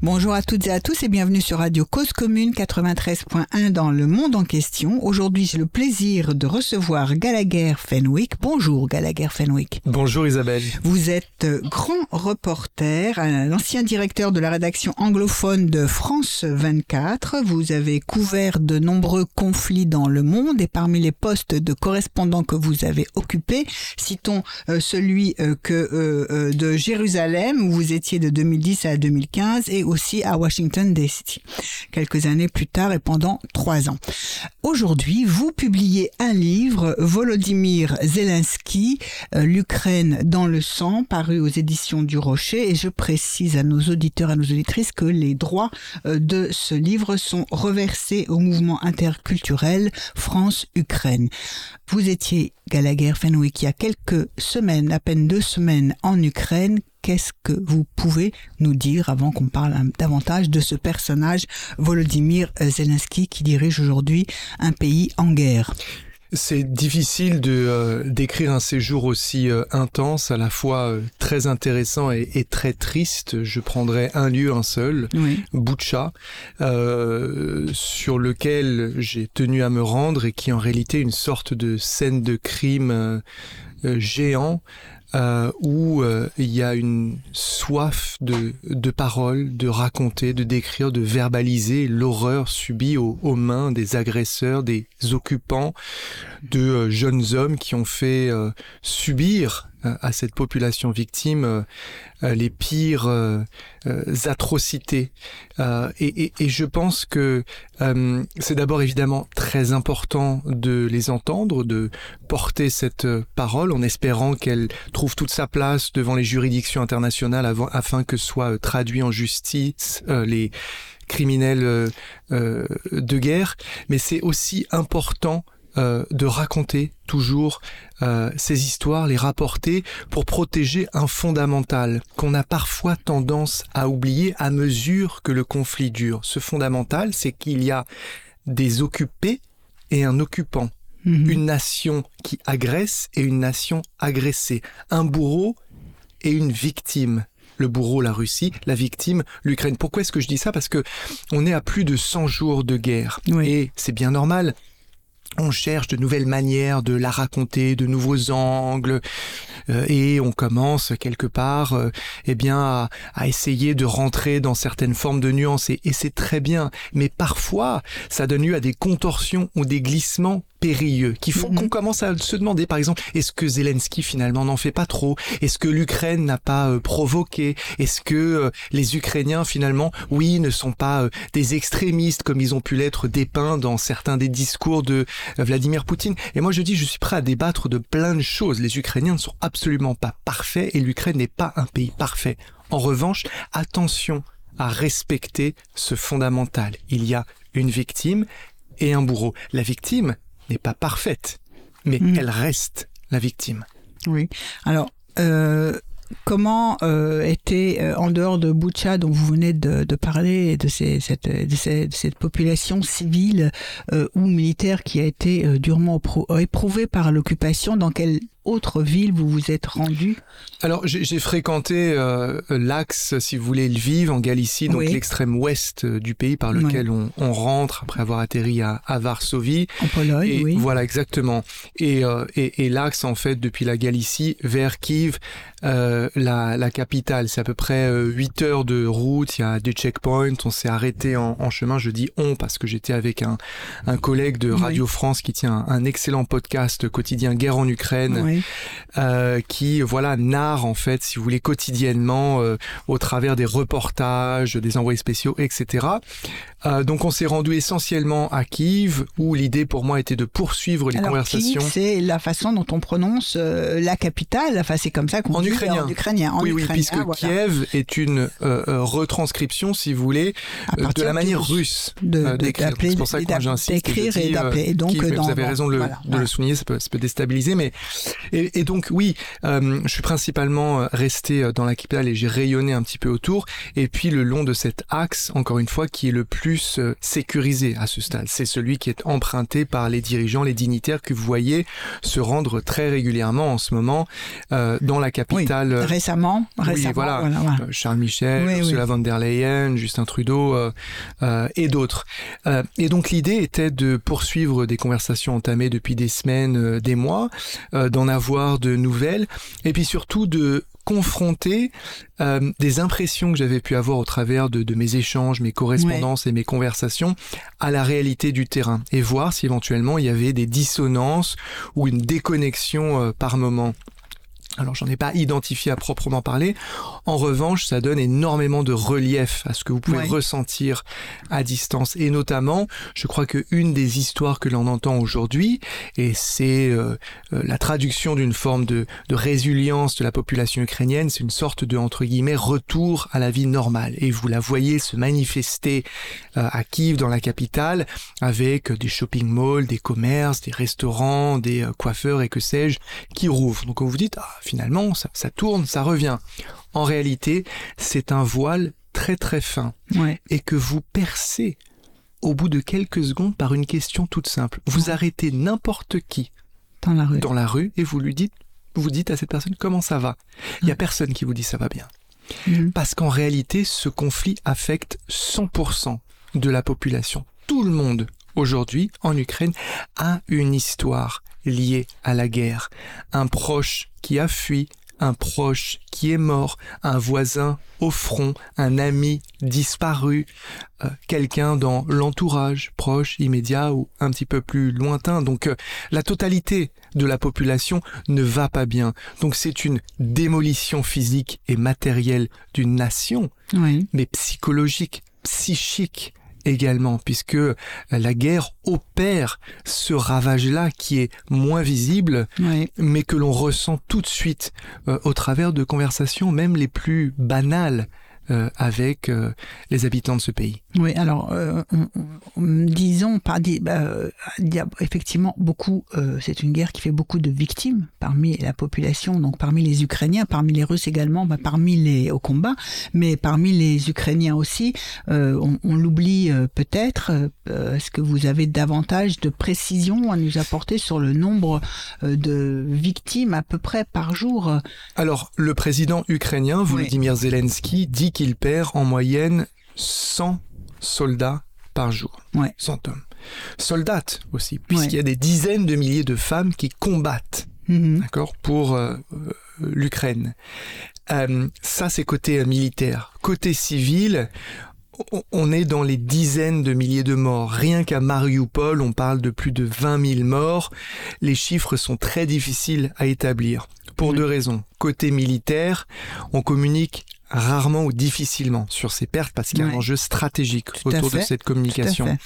Bonjour à toutes et à tous et bienvenue sur Radio Cause Commune 93.1 dans le monde en question. Aujourd'hui, j'ai le plaisir de recevoir Gallagher Fenwick. Bonjour Gallagher Fenwick. Bonjour Isabelle. Vous êtes grand reporter, l'ancien directeur de la rédaction anglophone de France 24. Vous avez couvert de nombreux conflits dans le monde et parmi les postes de correspondant que vous avez occupés, citons euh, celui euh, que euh, de Jérusalem où vous étiez de 2010 à 2015 et aussi à Washington DC, quelques années plus tard et pendant trois ans. Aujourd'hui, vous publiez un livre, Volodymyr Zelensky, euh, l'Ukraine dans le sang, paru aux éditions du Rocher, et je précise à nos auditeurs, à nos auditrices que les droits euh, de ce livre sont reversés au mouvement interculturel France-Ukraine. Vous étiez Gallagher Fenwick il y a quelques semaines, à peine deux semaines en Ukraine qu'est-ce que vous pouvez nous dire avant qu'on parle davantage de ce personnage, Volodymyr Zelensky, qui dirige aujourd'hui un pays en guerre? C'est difficile de euh, d'écrire un séjour aussi euh, intense, à la fois euh, très intéressant et, et, très triste. Je prendrai un lieu, un seul, oui. Boucha, sur lequel j'ai tenu à me rendre et qui est en réalité une sorte de scène de crime géant euh, où euh, il y a une soif de, de paroles, de raconter, de décrire, de verbaliser l'horreur subie aux, mains des agresseurs, des occupants, de euh, jeunes hommes qui ont fait euh, subir à cette population victime euh, euh, les pires euh, atrocités. Et, je pense que c'est d'abord évidemment très important de les entendre, de porter cette parole en espérant qu'elle trouve toute sa place devant les juridictions internationales afin que soient traduits en justice les criminels de guerre. Mais c'est aussi important euh, de raconter toujours euh, ces histoires, les rapporter pour protéger un fondamental qu'on a parfois tendance à oublier à mesure que le conflit dure. Ce fondamental, c'est qu'il y a des occupés et un occupant. Mmh. Une nation qui agresse et une nation agressée. Un bourreau et une victime le bourreau, la Russie, la victime, l'Ukraine. Pourquoi est-ce que je dis ça? Parce que on est à plus de 100 jours de guerre. Oui. Et c'est bien normal on cherche de nouvelles manières de la raconter, de nouveaux angles, euh, et on commence quelque part, euh, eh bien, à, essayer de rentrer dans certaines formes de nuances, et, et c'est très bien. Mais parfois, ça donne lieu à des contorsions ou des glissements périlleux qui font mm -hmm. qu'on commence à se demander, par exemple, est-ce que Zelensky finalement n'en fait pas trop? Est-ce que l'Ukraine n'a pas euh, provoqué? Est-ce que euh, les Ukrainiens finalement, oui, ne sont pas euh, des extrémistes comme ils ont pu l'être dépeints dans certains des discours de Vladimir Poutine? Et moi je dis, je suis prêt à débattre de plein de choses. Les Ukrainiens ne sont absolument pas parfaits et l'Ukraine n'est pas un pays parfait. En revanche, attention à respecter ce fondamental. Il y a une victime et un bourreau. La victime, n'est pas parfaite, mais mmh. elle reste la victime. Oui. Alors, euh, comment euh, était, euh, en dehors de Boucha, dont vous venez de, de parler, de, ces, cette, de, ces, de, cette, population civile ou militaire qui a été durement éprouvée par l'occupation, dans quelle autre ville vous vous êtes rendu Alors j'ai fréquenté euh, l'axe, si vous voulez, Lviv en Galicie, donc oui. l'extrême ouest euh, du pays par lequel oui. on, on, rentre après avoir atterri à, à Varsovie. En Pologne, et, oui. Voilà, exactement. Et, euh, et, et l'axe, en fait, depuis la Galicie vers Kiev, euh, la, la, capitale. C'est à peu près 8 heures de route, il y a des checkpoints, on s'est arrêté en, en, chemin, je dis on parce que j'étais avec un, un collègue de Radio France qui tient un, un excellent podcast quotidien Guerre en Ukraine. Oui. Euh, qui voilà narre en fait si vous voulez quotidiennement euh, au travers des reportages des envoyés spéciaux etc euh, donc on s'est rendu essentiellement à Kiev où l'idée pour moi était de poursuivre les Alors, conversations c'est la façon dont on prononce euh, la capitale enfin c'est comme ça qu'on en dit ukrainien en ukrainien en oui, ukrainien, oui puisque voilà. Kiev est une euh, retranscription si vous voulez de la manière russe de, d'écrire c'est pour ça que j'insiste d'écrire et d'appeler donc Kiev, dans, vous avez raison de, le, voilà. de le souligner ça peut, ça peut déstabiliser mais Et, donc oui, euh, je suis principalement euh, resté euh, dans la capitale et j'ai rayonné un petit peu autour. Et puis le long de cet axe, encore une fois, qui est le plus sécurisé à ce stade, c'est celui qui est emprunté par les dirigeants, les dignitaires que vous voyez se rendre très régulièrement en ce moment dans la capitale. récemment, récemment, voilà, Charles Michel, Ursula von der Leyen, Justin Trudeau et d'autres. et donc l'idée était de poursuivre des conversations entamées depuis des semaines, des mois, d'en avoir de nouvelles, et puis surtout de confronter euh, des impressions que j'avais pu avoir au travers de, mes échanges, mes correspondances et mes conversations à la réalité du terrain et voir si éventuellement il y avait des dissonances ou une déconnexion euh, par moment. Alors j'en ai pas identifié à proprement parler. En revanche, ça donne énormément de relief à ce que vous pouvez ressentir à distance. Et notamment, je crois que une des histoires que l'on entend aujourd'hui, et c'est euh, euh, la traduction d'une forme de, de, résilience de la population ukrainienne, c'est une sorte de entre guillemets retour à la vie normale. Et vous la voyez se manifester euh, à Kiev, dans la capitale, avec des shopping malls, des commerces, des restaurants, des coiffeurs et que sais-je qui rouvrent. Donc on vous dit ah, finalement, ça, tourne, ça revient. En réalité, c'est un voile très très fin et que vous percez au bout de quelques secondes par une question toute simple. Vous arrêtez n'importe qui dans la rue. Dans la rue et vous lui dites, vous dites à cette personne comment ça va? Il n'y a personne qui vous dit ça va bien. Mhm. Parce qu'en réalité, ce conflit affecte 100% de la population. Tout le monde aujourd'hui en Ukraine a une histoire liée à la guerre. Un proche qui a fui, un proche qui est mort, un voisin au front, un ami disparu, euh, quelqu'un dans l'entourage proche, immédiat ou un petit peu plus lointain. Donc euh, la totalité de la population ne va pas bien. Donc c'est une démolition physique et matérielle d'une nation, mais psychologique, psychique, également, puisque la guerre opère ce ravage-là qui est moins visible, mais que l'on ressent tout de suite euh, au travers de conversations même les plus banales euh, avec euh, les habitants de ce pays. Oui, alors euh, disons, pas bah, a effectivement beaucoup. c'est une guerre qui fait beaucoup de victimes parmi la population, donc parmi les Ukrainiens, parmi les Russes également, bah, parmi les au combat, mais parmi les Ukrainiens aussi. on, on l'oublie peut-être. Est-ce que vous avez davantage de précision à nous apporter sur le nombre de victimes à peu près par jour? Alors, le président ukrainien Volodymyr Zelensky dit qu'il perd en moyenne 100 soldats par jour. Ouais. 100 hommes. Soldates aussi, puisqu'il y a des dizaines de milliers de femmes qui combattent mm-hmm. d'accord, pour euh, euh, l'Ukraine. Euh, ça, c'est côté militaire. Côté civil, on est dans les dizaines de milliers de morts. Rien qu'à Mariupol, on parle de plus de 20 000 morts. Les chiffres sont très difficiles à établir. Pour deux raisons. Côté militaire, on communique rarement ou difficilement sur ces pertes parce qu'il y a un enjeu stratégique autour de cette communication.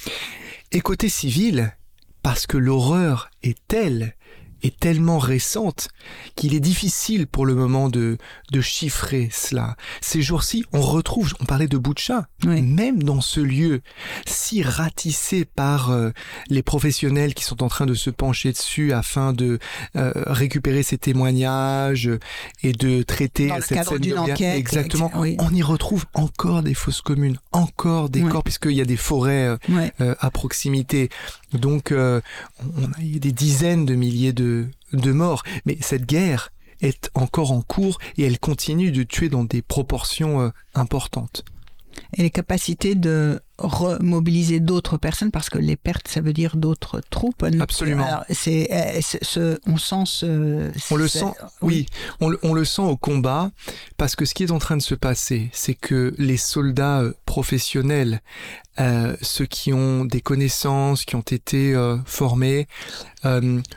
Et côté civil, parce que l'horreur est telle est tellement récente qu'il est difficile pour le moment de, de chiffrer cela. Ces jours-ci, on retrouve, on parlait de Boucha, même dans ce lieu si ratissé par euh, les professionnels qui sont en train de se pencher dessus afin de euh, récupérer ces témoignages et de traiter cette scène de enquête, Exactement. On y retrouve encore des fausses communes, encore des corps puisqu'il y a des forêts euh, à proximité. Donc, on a des dizaines de milliers de de, morts. Mais cette guerre est encore en cours et elle continue de tuer dans des proportions euh, importantes. Et les capacités de remobiliser d'autres personnes parce que les pertes ça veut dire d'autres troupes absolument. C'est euh, ce, on sent ce on le sent oui, on, le sent au combat parce que ce qui est en train de se passer c'est que les soldats euh, professionnels euh, ceux qui ont des connaissances qui ont été formés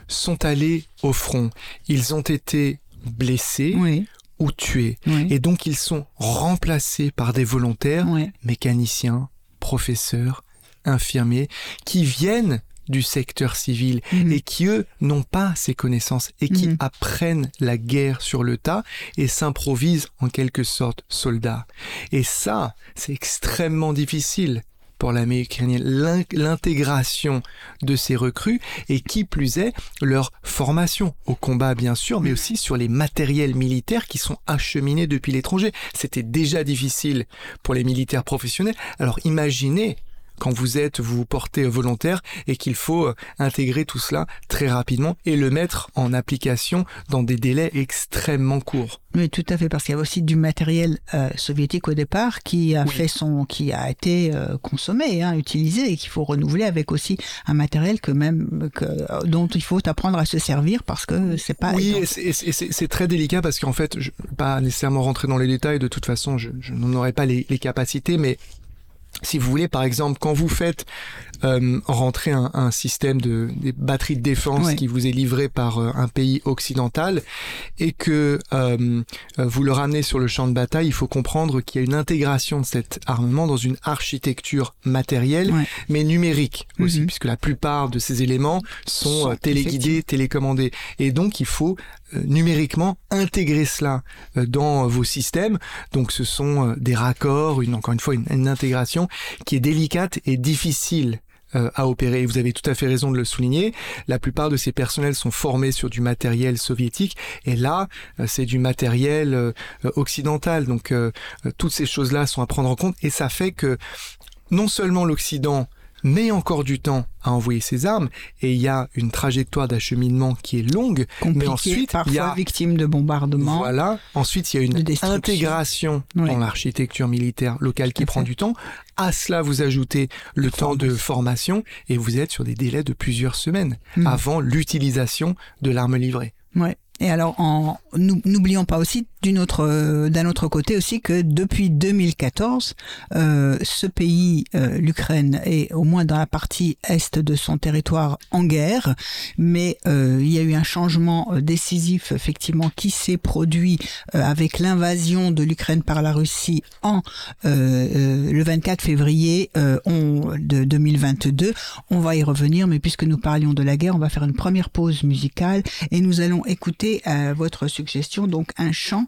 sont allés au front. Ils ont été blessés. Oui ou tués. Et donc ils sont remplacés par des volontaires, mécaniciens, professeurs, infirmiers, qui viennent du secteur civil mhm. et qui, eux, n'ont pas ces connaissances et qui mhm. apprennent la guerre sur le tas et s'improvisent en quelque sorte soldats. Et ça, c'est extrêmement difficile pour l'armée ukrainienne, l'intégration de ces recrues et qui plus est leur formation au combat bien sûr, mais aussi sur les matériels militaires qui sont acheminés depuis l'étranger. C'était déjà difficile pour les militaires professionnels. Alors imaginez quand vous êtes, vous vous portez volontaire et qu'il faut euh, intégrer tout cela très rapidement et le mettre en application dans des délais extrêmement courts. Oui, tout à fait, parce qu'il y a aussi du matériel euh, soviétique au départ qui a fait son, qui a été euh, consommé, hein, utilisé et qu'il faut renouveler avec aussi un matériel que même que, dont il faut apprendre à se servir parce que c'est pas. Oui, c'est très délicat parce qu'en fait, je pas nécessairement rentrer dans les détails. De toute façon, je, je n'en aurais pas les, les capacités, mais si vous voulez, par exemple, quand vous faites euh, rentrer un, un, système de des batteries de défense qui vous est livré par euh, un pays occidental et que euh, vous le ramenez sur le champ de bataille, il faut comprendre qu'il y a une intégration de cet armement dans une architecture matérielle, mais numérique aussi, mhm. puisque la plupart de ces éléments sont, euh, téléguidés, télécommandés. Et donc, il faut euh, numériquement intégrer cela dans vos systèmes. Donc, ce sont des raccords, une, encore une fois, une, une intégration qui est délicate et difficile euh, à opérer. vous avez tout à fait raison de le souligner. La plupart de ces personnels sont formés sur du matériel soviétique et là, euh, c'est du matériel euh, occidental. Donc toutes ces choses-là sont à prendre en compte et ça fait que non seulement l'Occident met encore du temps à envoyer ses armes et il y a une trajectoire d'acheminement qui est longue mais ensuite parfois il y a victime de bombardements voilà. Ensuite il y a une intégration dans l'architecture militaire locale qui prend du temps. À cela vous ajoutez le temps de formation. et vous êtes sur des délais de plusieurs semaines mmh. avant l'utilisation de l'arme livrée. Ouais. Et alors, n'oublions pas aussi euh, d'un autre côté aussi que depuis 2014, euh, ce pays, euh, l'Ukraine, est au moins dans la partie est de son territoire en guerre, mais euh, il y a eu un changement décisif effectivement qui s'est produit avec l'invasion de l'Ukraine par la Russie le 24 février on, de 2022. On va y revenir, mais puisque nous parlions de la guerre, on va faire une première pause musicale et nous allons écouter à votre suggestion, donc un chant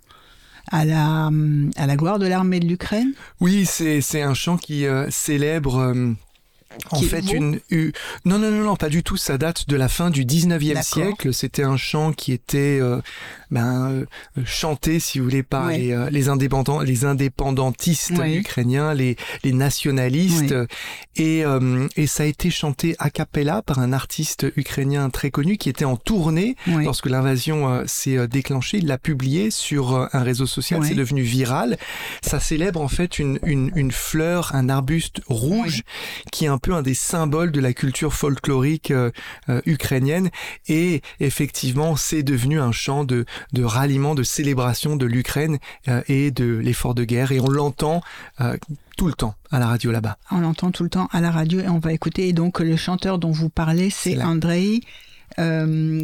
à la, à la gloire de l'armée de l'Ukraine Oui, c'est un chant qui euh, célèbre euh, en fait, une, non, non, non, non, pas du tout. Ça date de la fin du 19e siècle. C'était un chant qui était euh, ben, euh, chanté, si vous voulez, par les, euh, les, indépendants, les indépendantistes ukrainiens, les, les nationalistes. Et, et ça a été chanté a cappella par un artiste ukrainien très connu qui était en tournée lorsque l'invasion s'est déclenchée. Il l'a publié sur un réseau social. C'est devenu viral. Ça célèbre en fait une, une, une fleur, un arbuste rouge qui est un peu un des symboles de la culture folklorique euh, euh, ukrainienne et effectivement c'est devenu un chant de, de ralliement, de célébration de l'Ukraine euh, et de l'effort de guerre et on l'entend tout le temps à la radio là-bas. On l'entend tout le temps à la radio et on va écouter et donc le chanteur dont vous parlez c'est. Andrei euh,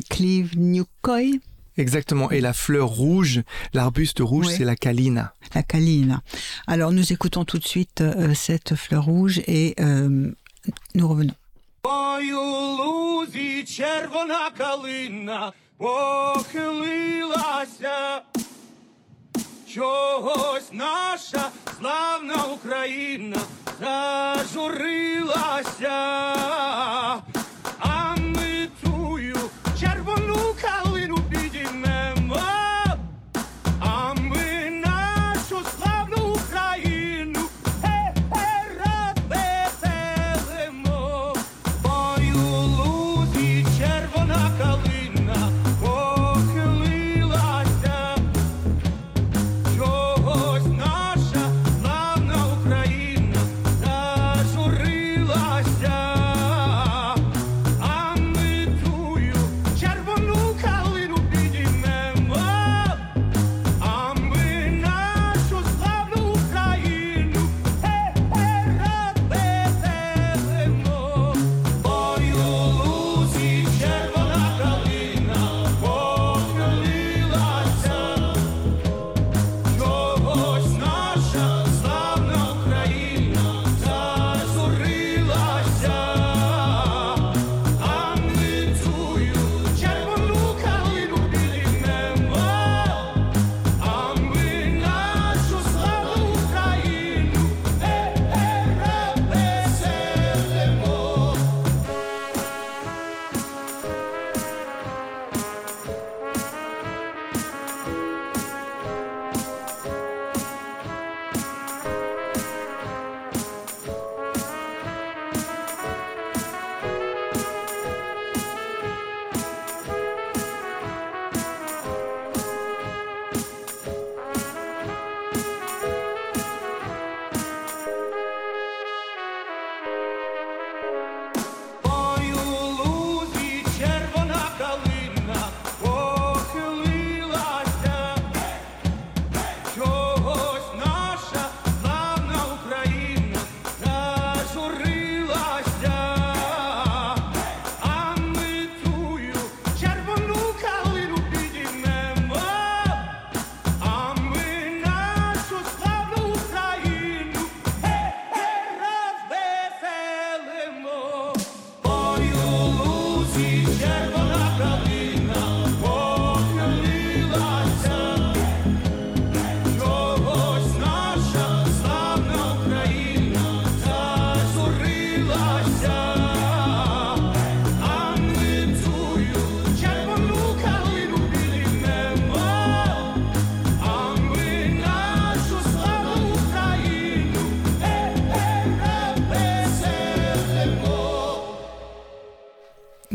Exactement. Et la fleur rouge, l'arbuste rouge, oui. c'est la kalina. La kalina. Alors nous écoutons tout de suite euh, cette fleur rouge et euh, nous revenons. Похилилася, чогось наша славна Україна зажурилася.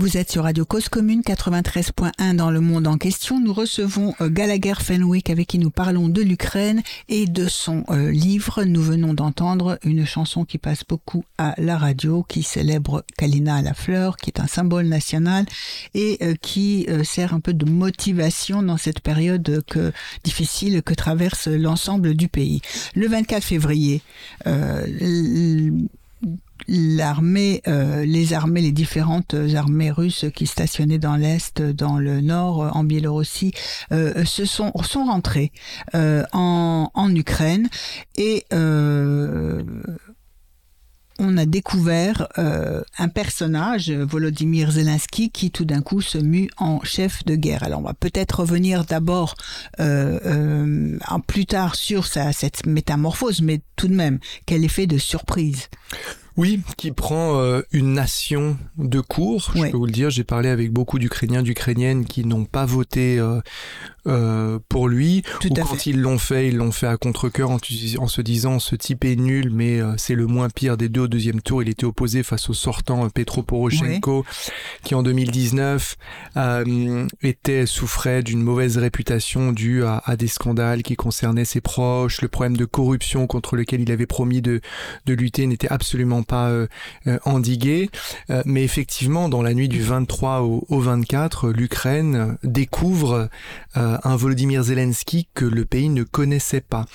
Vous êtes sur Radio Cause Commune 93.1 dans le monde en question. Nous recevons euh, Gallagher Fenwick avec qui nous parlons de l'Ukraine et de son euh, livre. Nous venons d'entendre une chanson qui passe beaucoup à la radio, qui célèbre Kalina à la fleur, qui est un symbole national et euh, qui sert un peu de motivation dans cette période que, difficile que traverse l'ensemble du pays. Le 24 février, l'armée, euh, les armées, les différentes armées russes qui stationnaient dans l'est, dans le nord, en Biélorussie, euh, se sont sont rentrées euh, en, en Ukraine et on a découvert un personnage, Volodymyr Zelensky, qui tout d'un coup se mue en chef de guerre. Alors on va peut-être revenir d'abord plus tard sur cette métamorphose, mais tout de même, quel effet de surprise oui, qui prend euh, une nation de cours. Je peux vous le dire, j'ai parlé avec beaucoup d'Ukrainiens, d'Ukrainiennes qui n'ont pas voté euh, euh, pour lui. ou quand ils l'ont fait, ils l'ont fait à contre-cœur en, en, se disant ce type est nul, mais c'est le moins pire des deux au deuxième tour. Il était opposé face au sortant Petro Poroshenko, qui en 2019 était souffrait d'une mauvaise réputation due à, à, des scandales qui concernaient ses proches. Le problème de corruption contre lequel il avait promis de, de lutter n'était absolument pas euh, euh, endigué. Euh, mais effectivement, dans la nuit du 23 au, 24, l'Ukraine découvre un Volodymyr Zelensky que le pays ne connaissait pas.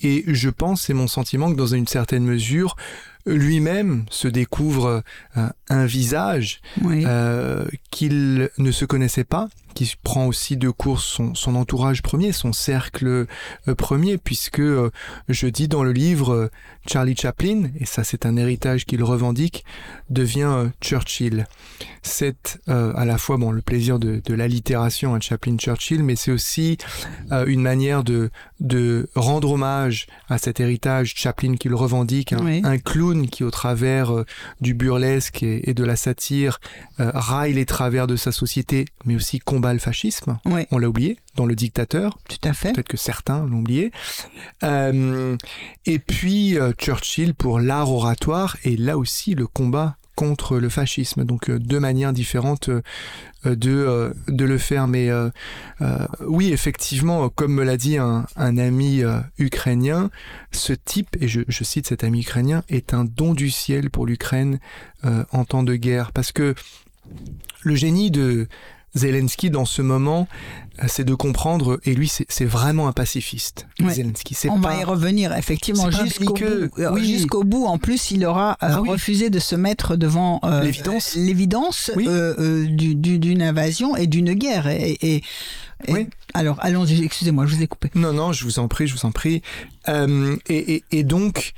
Et je pense, c'est mon sentiment, que dans une certaine mesure, lui-même se découvre un visage qu'il ne se connaissait pas qui prend aussi de course son, son entourage premier, son cercle euh, premier, puisque je dis dans le livre Charlie Chaplin, et ça c'est un héritage qu'il revendique, devient Churchill. C'est à la fois bon le plaisir de, de l'allitération à Chaplin-Churchill, mais c'est aussi une manière de, de rendre hommage à cet héritage Chaplin qu'il revendique, un, clown qui au travers du burlesque et, et, de la satire raille les travers de sa société, mais aussi combat le fascisme. On l'a oublié dans le dictateur. Tout à fait. Peut-être que certains l'ont oublié. Euh, et puis euh, Churchill pour l'art oratoire et là aussi le combat contre le fascisme. Donc euh, deux manières différentes de, de le faire. Mais oui, effectivement, comme me l'a dit un, ami ukrainien, ce type, et je, je, cite cet ami ukrainien, est un don du ciel pour l'Ukraine en temps de guerre. Parce que le génie de, Zelensky dans ce moment, euh, c'est de comprendre, et lui c'est vraiment un pacifiste. Zelensky, On va y revenir effectivement jusqu'au bout. Euh, jusqu'au bout, en plus, il aura euh, ah refusé de se mettre devant l'évidence l'évidence d'une invasion et d'une guerre. Et, oui. Alors, allons-y, excusez-moi, je vous ai coupé. Non, non, je vous en prie, je vous en prie. et, donc,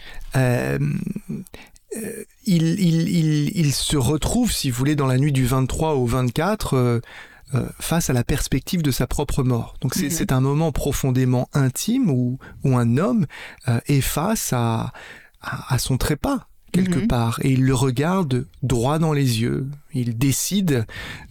euh, il, il, il, se retrouve, si vous voulez, dans la nuit du 23 au 24, euh, euh, face à la perspective de sa propre mort. Donc c'est mhm. un moment profondément intime où, où un homme est face à, à, son trépas quelque mhm. part et il le regarde droit dans les yeux. Il décide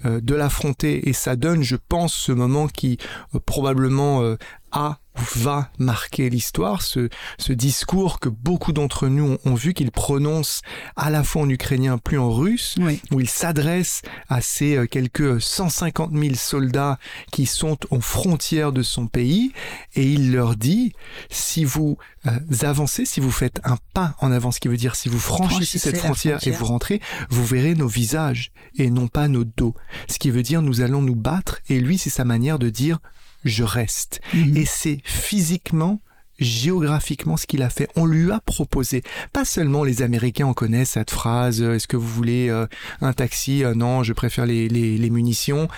de l'affronter et ça donne, je pense, ce moment qui probablement a va marquer l'histoire, ce, ce discours que beaucoup d'entre nous ont, ont vu qu'il prononce à la fois en ukrainien puis en russe, Oui. où il s'adresse à ces euh, quelques 150 000 soldats qui sont aux frontières de son pays, et il leur dit, si vous euh, avancez, si vous faites un pas en avant, ce qui veut dire si vous franchissez Franchissez cette frontière, et vous rentrez, vous verrez nos visages et non pas nos dos. Ce qui veut dire nous allons nous battre, et lui c'est sa manière de dire je reste. Mhm. Et c'est physiquement, géographiquement ce qu'il a fait. On lui a proposé. Pas seulement les Américains en connaissent cette phrase. euh, Est-ce que vous voulez euh, un taxi Euh, Non, je préfère les, les, les munitions.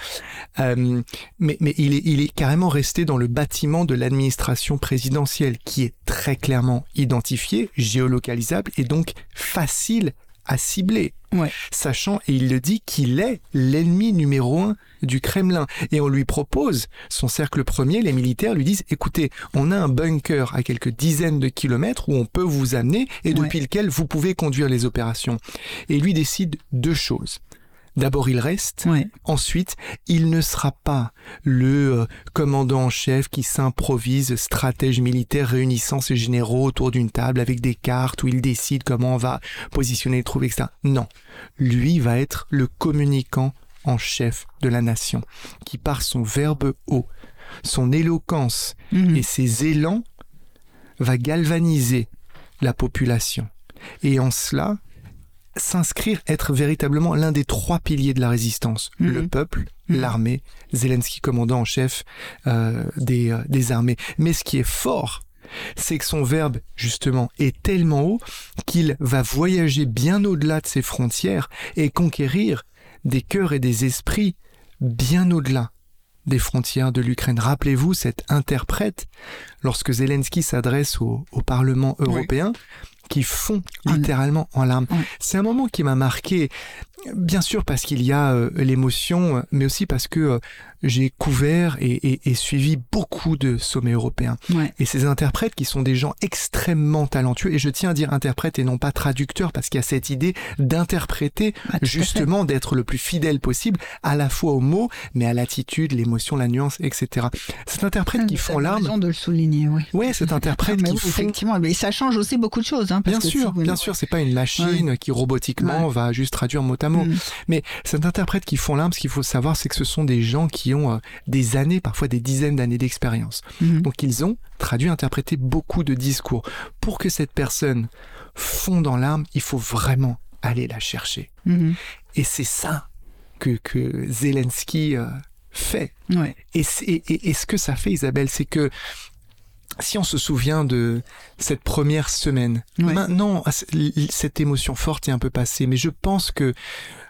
Euh, mais mais il, est, il est carrément resté dans le bâtiment de l'administration présidentielle, qui est très clairement identifié, géolocalisable et donc facile à cibler. Ouais. Sachant, et il le dit, qu'il est l'ennemi numéro un du Kremlin. Et on lui propose, son cercle premier, les militaires lui disent, écoutez, on a un bunker à quelques dizaines de kilomètres où on peut vous amener et Ouais. depuis lequel vous pouvez conduire les opérations. Et lui décide deux choses. D'abord, il reste. Ouais. Ensuite, il ne sera pas le euh, commandant en chef qui s'improvise stratège militaire réunissant ses généraux autour d'une table avec des cartes où il décide comment on va positionner les troupes, etc. Non. Lui va être le communicant en chef de la nation, qui par son verbe haut, son éloquence Mhm. et ses élans va galvaniser la population. Et en cela, s'inscrire, être véritablement l'un des trois piliers de la résistance. Mhm. Le peuple, Mhm. l'armée, Zelensky commandant en chef euh, des, euh, des armées. Mais ce qui est fort, c'est que son verbe, justement, est tellement haut qu'il va voyager bien au-delà de ses frontières et conquérir des cœurs et des esprits bien au-delà des frontières de l'Ukraine. Rappelez-vous cet interprète, lorsque Zelensky s'adresse au, au Parlement Oui. européen, qui fond En- littéralement en larmes. Oui. C'est un moment qui m'a marqué, bien sûr parce qu'il y a euh, l'émotion, mais aussi parce que euh, j'ai couvert et, et- et suivi beaucoup de sommets européens. Ouais. Et ces interprètes qui sont des gens extrêmement talentueux, et je tiens à dire interprète et non pas traducteur, parce qu'il y a cette idée d'interpréter fait. justement d'être le plus fidèle possible, à la fois aux mots, mais à l'attitude, l'émotion, la nuance, etc. Cet interprète qui Vous font raison de le souligner, oui. ouais, cet interprète qui font effectivement, mais ça change aussi beaucoup de choses. Hein, parce Bien que sûr, bien sûr, c'est pas une machine qui robotiquement va juste traduire mot à Mm. Mais cet interprète qui font larmes, ce qu'il faut savoir, c'est que ce sont des gens qui ont euh, des années, parfois des dizaines d'années d'expérience. Mhm. Donc ils ont traduit, interprété beaucoup de discours. Pour que cette personne fonde en larmes, il faut vraiment aller la chercher. Mhm. Et c'est ça que, que Zelensky euh, fait. Ouais. Et, c'est- et- et- et ce que ça fait, Isabelle, c'est que si on se souvient de cette première semaine, Ouais. maintenant, ah, cette émotion forte est un peu passée, mais je pense que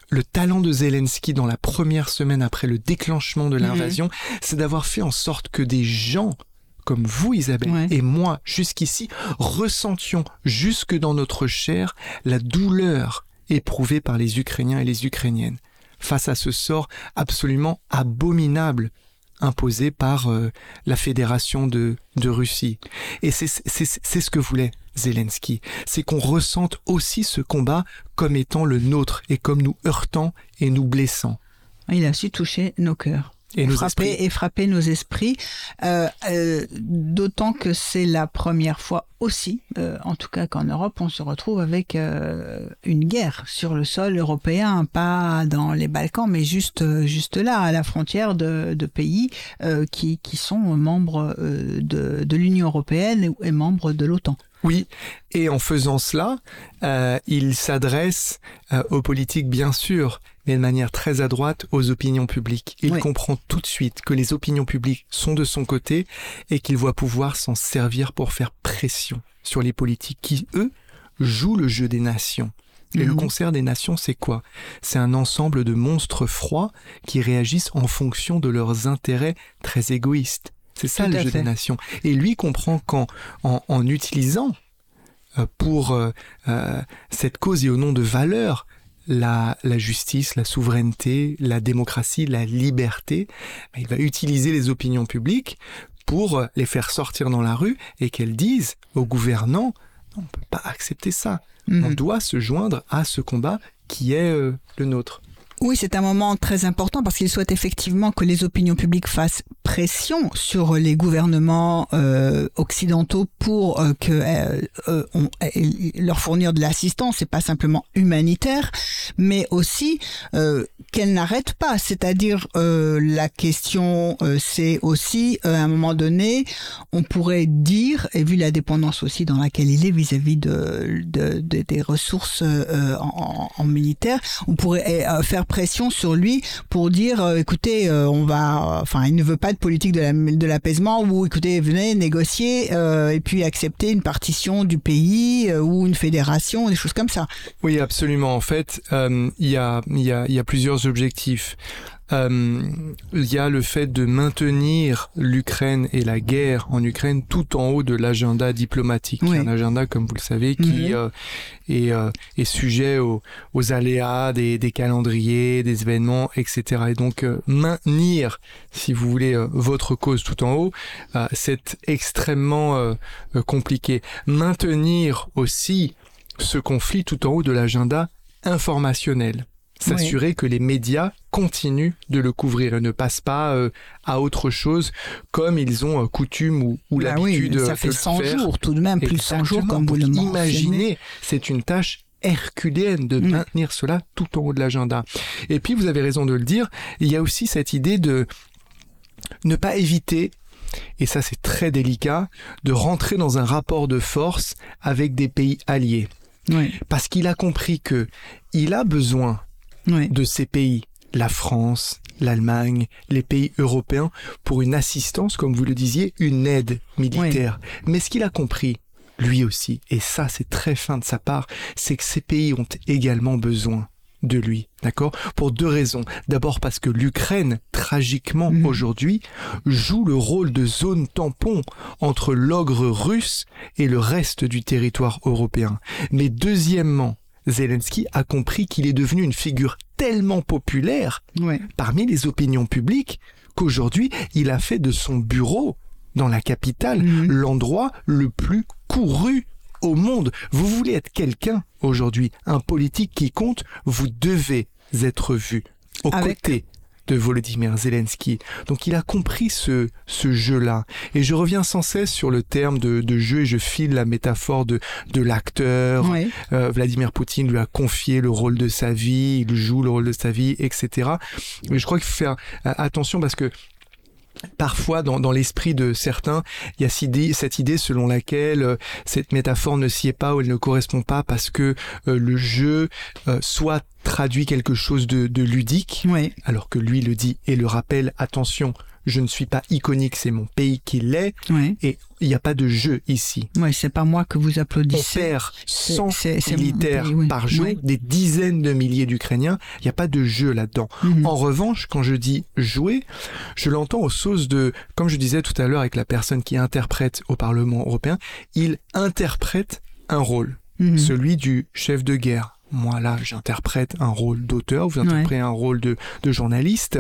le talent de Zelensky dans la première semaine après le déclenchement de l'invasion, c'est d'avoir fait en sorte que des gens comme vous, Isabelle, Ouais. et moi, jusqu'ici, ressentions jusque dans notre chair la douleur éprouvée par les Ukrainiens et les Ukrainiennes face à ce sort absolument abominable imposé par euh, la Fédération de, de Russie. Et c'est ce que voulait Zelensky. C'est qu'on ressente aussi ce combat comme étant le nôtre et comme nous heurtant et nous blessant. Il a su toucher nos cœurs. Et frapper esprits. et frapper nos esprits, euh, euh, d'autant que c'est la première fois aussi, euh, en tout cas qu'en Europe, on se retrouve avec une guerre sur le sol européen, pas dans les Balkans, mais juste juste là, à la frontière de, de pays qui, qui sont membres de, de l'Union européenne et membres de l'OTAN. Oui, et en faisant cela, il s'adresse aux politiques bien sûr, mais de manière très adroite aux opinions publiques. Il Oui. comprend tout de suite que les opinions publiques sont de son côté et qu'il voit pouvoir s'en servir pour faire pression sur les politiques qui, eux, jouent le jeu des nations. Et le Mhm. concert des nations, c'est quoi? C'est un ensemble de monstres froids qui réagissent en fonction de leurs intérêts très égoïstes. C'est ça Tout le jeu fait. des nations. Et lui comprend qu'en en, en utilisant euh, pour euh, euh, cette cause et au nom de valeurs la, la justice, la souveraineté, la démocratie, la liberté, il va utiliser les opinions publiques pour les faire sortir dans la rue et qu'elles disent aux gouvernants on ne peut pas accepter ça. On Mhm. doit se joindre à ce combat qui est euh, le nôtre. Oui, c'est un moment très important parce qu'il souhaite effectivement que les opinions publiques fassent pression sur les gouvernements euh, occidentaux pour euh, que euh, euh on, leur fournir de l'assistance, c'est pas simplement humanitaire, mais aussi euh, qu'elle n'arrête pas. C'est-à-dire la question, c'est aussi à un moment donné, on pourrait dire, et vu la dépendance aussi dans laquelle il est vis-à-vis de, de, de, des ressources en, en, militaire, on pourrait faire pression sur lui pour dire, écoutez, on va, enfin, il ne veut pas de politique de l'apaisement la, où, écoutez, venez négocier euh, et puis accepter une partition du pays euh, ou une fédération, des choses comme ça. Oui, absolument. En fait, euh, il y, a, y a plusieurs objectifs. Euh, il y a le fait de maintenir l'Ukraine et la guerre en Ukraine tout en haut de l'agenda diplomatique. Oui. Un agenda, comme vous le savez, qui mhm. euh, est, euh, est, sujet aux, aux aléas des, des, calendriers, des événements, etc. Et donc maintenir, si vous voulez, votre cause tout en haut, c'est extrêmement compliqué. Maintenir aussi ce conflit tout en haut de l'agenda informationnel s'assurer que les médias continuent de le couvrir et ne passent pas euh, à autre chose comme ils ont euh, coutume ou, ou bah l'habitude oui, ça fait 100 jours tout de même, plus de 100 jours comme vous le Imaginez, c'est une tâche herculéenne de mm. maintenir cela tout en haut de l'agenda. Et puis vous avez raison de le dire, il y a aussi cette idée de ne pas éviter et ça c'est très délicat, de rentrer dans un rapport de force avec des pays alliés. Oui. Parce qu'il a compris que il a besoin oui. de ces pays, la France, l'Allemagne, les pays européens, pour une assistance, comme vous le disiez, une aide militaire. Oui. Mais ce qu'il a compris, lui aussi, et ça c'est très fin de sa part, c'est que ces pays ont également besoin de lui, d'accord? Pour deux raisons. D'abord parce que l'Ukraine, tragiquement mmh. aujourd'hui, joue le rôle de zone tampon entre l'ogre russe et le reste du territoire européen. Mais deuxièmement, Zelensky a compris qu'il est devenu une figure tellement populaire ouais. parmi les opinions publiques qu'aujourd'hui, il a fait de son bureau dans la capitale mmh. l'endroit le plus couru au monde. Vous voulez être quelqu'un aujourd'hui, un politique qui compte, vous devez être vu aux Avec... côtés de Volodymyr Zelensky. Donc il a compris ce, ce jeu-là. Et je reviens sans cesse sur le terme de, de jeu et je file la métaphore de, de l'acteur. Euh, Vladimir Poutine lui a confié le rôle de sa vie, il joue le rôle de sa vie, etc. Mais je crois qu'il faut faire euh, attention parce que Parfois, dans, dans l'esprit de certains, il y a cette idée selon laquelle euh, cette métaphore ne s'y est pas ou elle ne correspond pas parce que euh, le jeu euh, soit traduit quelque chose de, de ludique, oui. alors que lui le dit et le rappelle, attention, je ne suis pas iconique, c'est mon pays qui l'est, oui. et il n'y a pas de jeu ici. Oui, c'est pas moi que vous applaudissez. On perd 100 militaires pays, oui. par jour, des dizaines de milliers d'Ukrainiens, il n'y a pas de jeu là-dedans. Mm -hmm. En revanche, quand je dis jouer, je l'entends aux sauces de, comme je disais tout à l'heure avec la personne qui interprète au Parlement européen, il interprète un rôle, mm -hmm. celui du chef de guerre, moi là j'interprète un rôle d'auteur, vous interprétez ouais. un rôle de, de journaliste.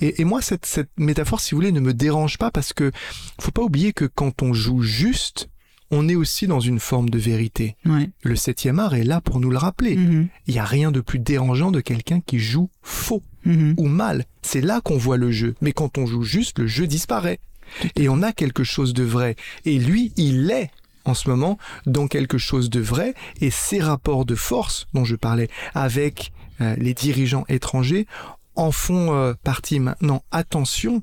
Et, et, moi cette, cette métaphore, si vous voulez, ne me dérange pas parce que faut pas oublier que quand on joue juste, on est aussi dans une forme de vérité. Ouais. Le septième art est là pour nous le rappeler. Mm -hmm. Il n'y a rien de plus dérangeant de quelqu'un qui joue faux mm -hmm. ou mal. C'est là qu'on voit le jeu. Mais quand on joue juste, le jeu disparaît. Et on a quelque chose de vrai. Et lui, il est en ce moment dans quelque chose de vrai et ces rapports de force dont je parlais avec euh, les dirigeants étrangers en font euh, partie maintenant. Attention,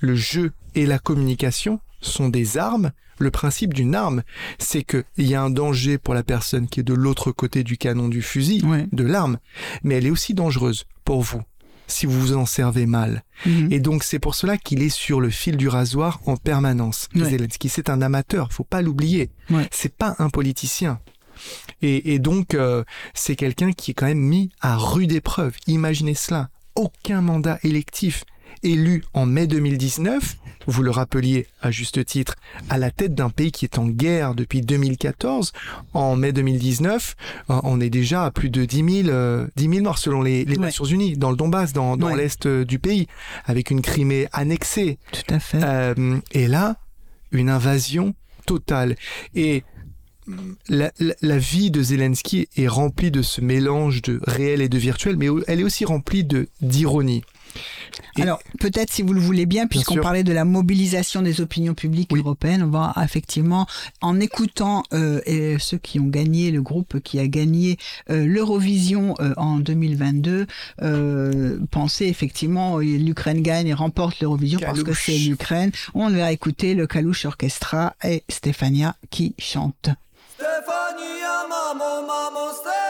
le jeu et la communication sont des armes. Le principe d'une arme, c'est qu'il y a un danger pour la personne qui est de l'autre côté du canon du fusil, ouais. de l'arme, mais elle est aussi dangereuse pour vous si vous vous en servez mal. Mmh. Et donc c'est pour cela qu'il est sur le fil du rasoir en permanence. Ouais. Zelensky, c'est un amateur, faut pas l'oublier. Ouais. C'est pas un politicien. Et, et donc euh, c'est quelqu'un qui est quand même mis à rude épreuve. Imaginez cela. Aucun mandat électif élu en mai 2019, vous le rappeliez à juste titre, à la tête d'un pays qui est en guerre depuis 2014. En mai 2019, euh, on est déjà à plus de 10 000, euh, 10 000 morts selon les, les ouais. Nations Unies, dans le Donbass, dans, dans ouais. l'Est euh, du pays, avec une Crimée annexée. Tout à fait. Euh, et là, une invasion totale. Et la, la, la, vie de Zelensky est remplie de ce mélange de réel et de virtuel, mais elle est aussi remplie de d'ironie. Et Alors, peut-être si vous le voulez bien, puisqu'on parlait de la mobilisation des opinions publiques oui. européennes, on va effectivement, en écoutant euh, ceux qui ont gagné, le groupe qui a gagné euh, l'Eurovision euh, en 2022, penser effectivement l'Ukraine gagne et remporte l'Eurovision parce que c'est l'Ukraine. On va écouter le Kalouche Orchestra et Stefania qui chante. Stefania, mamo, Stefania,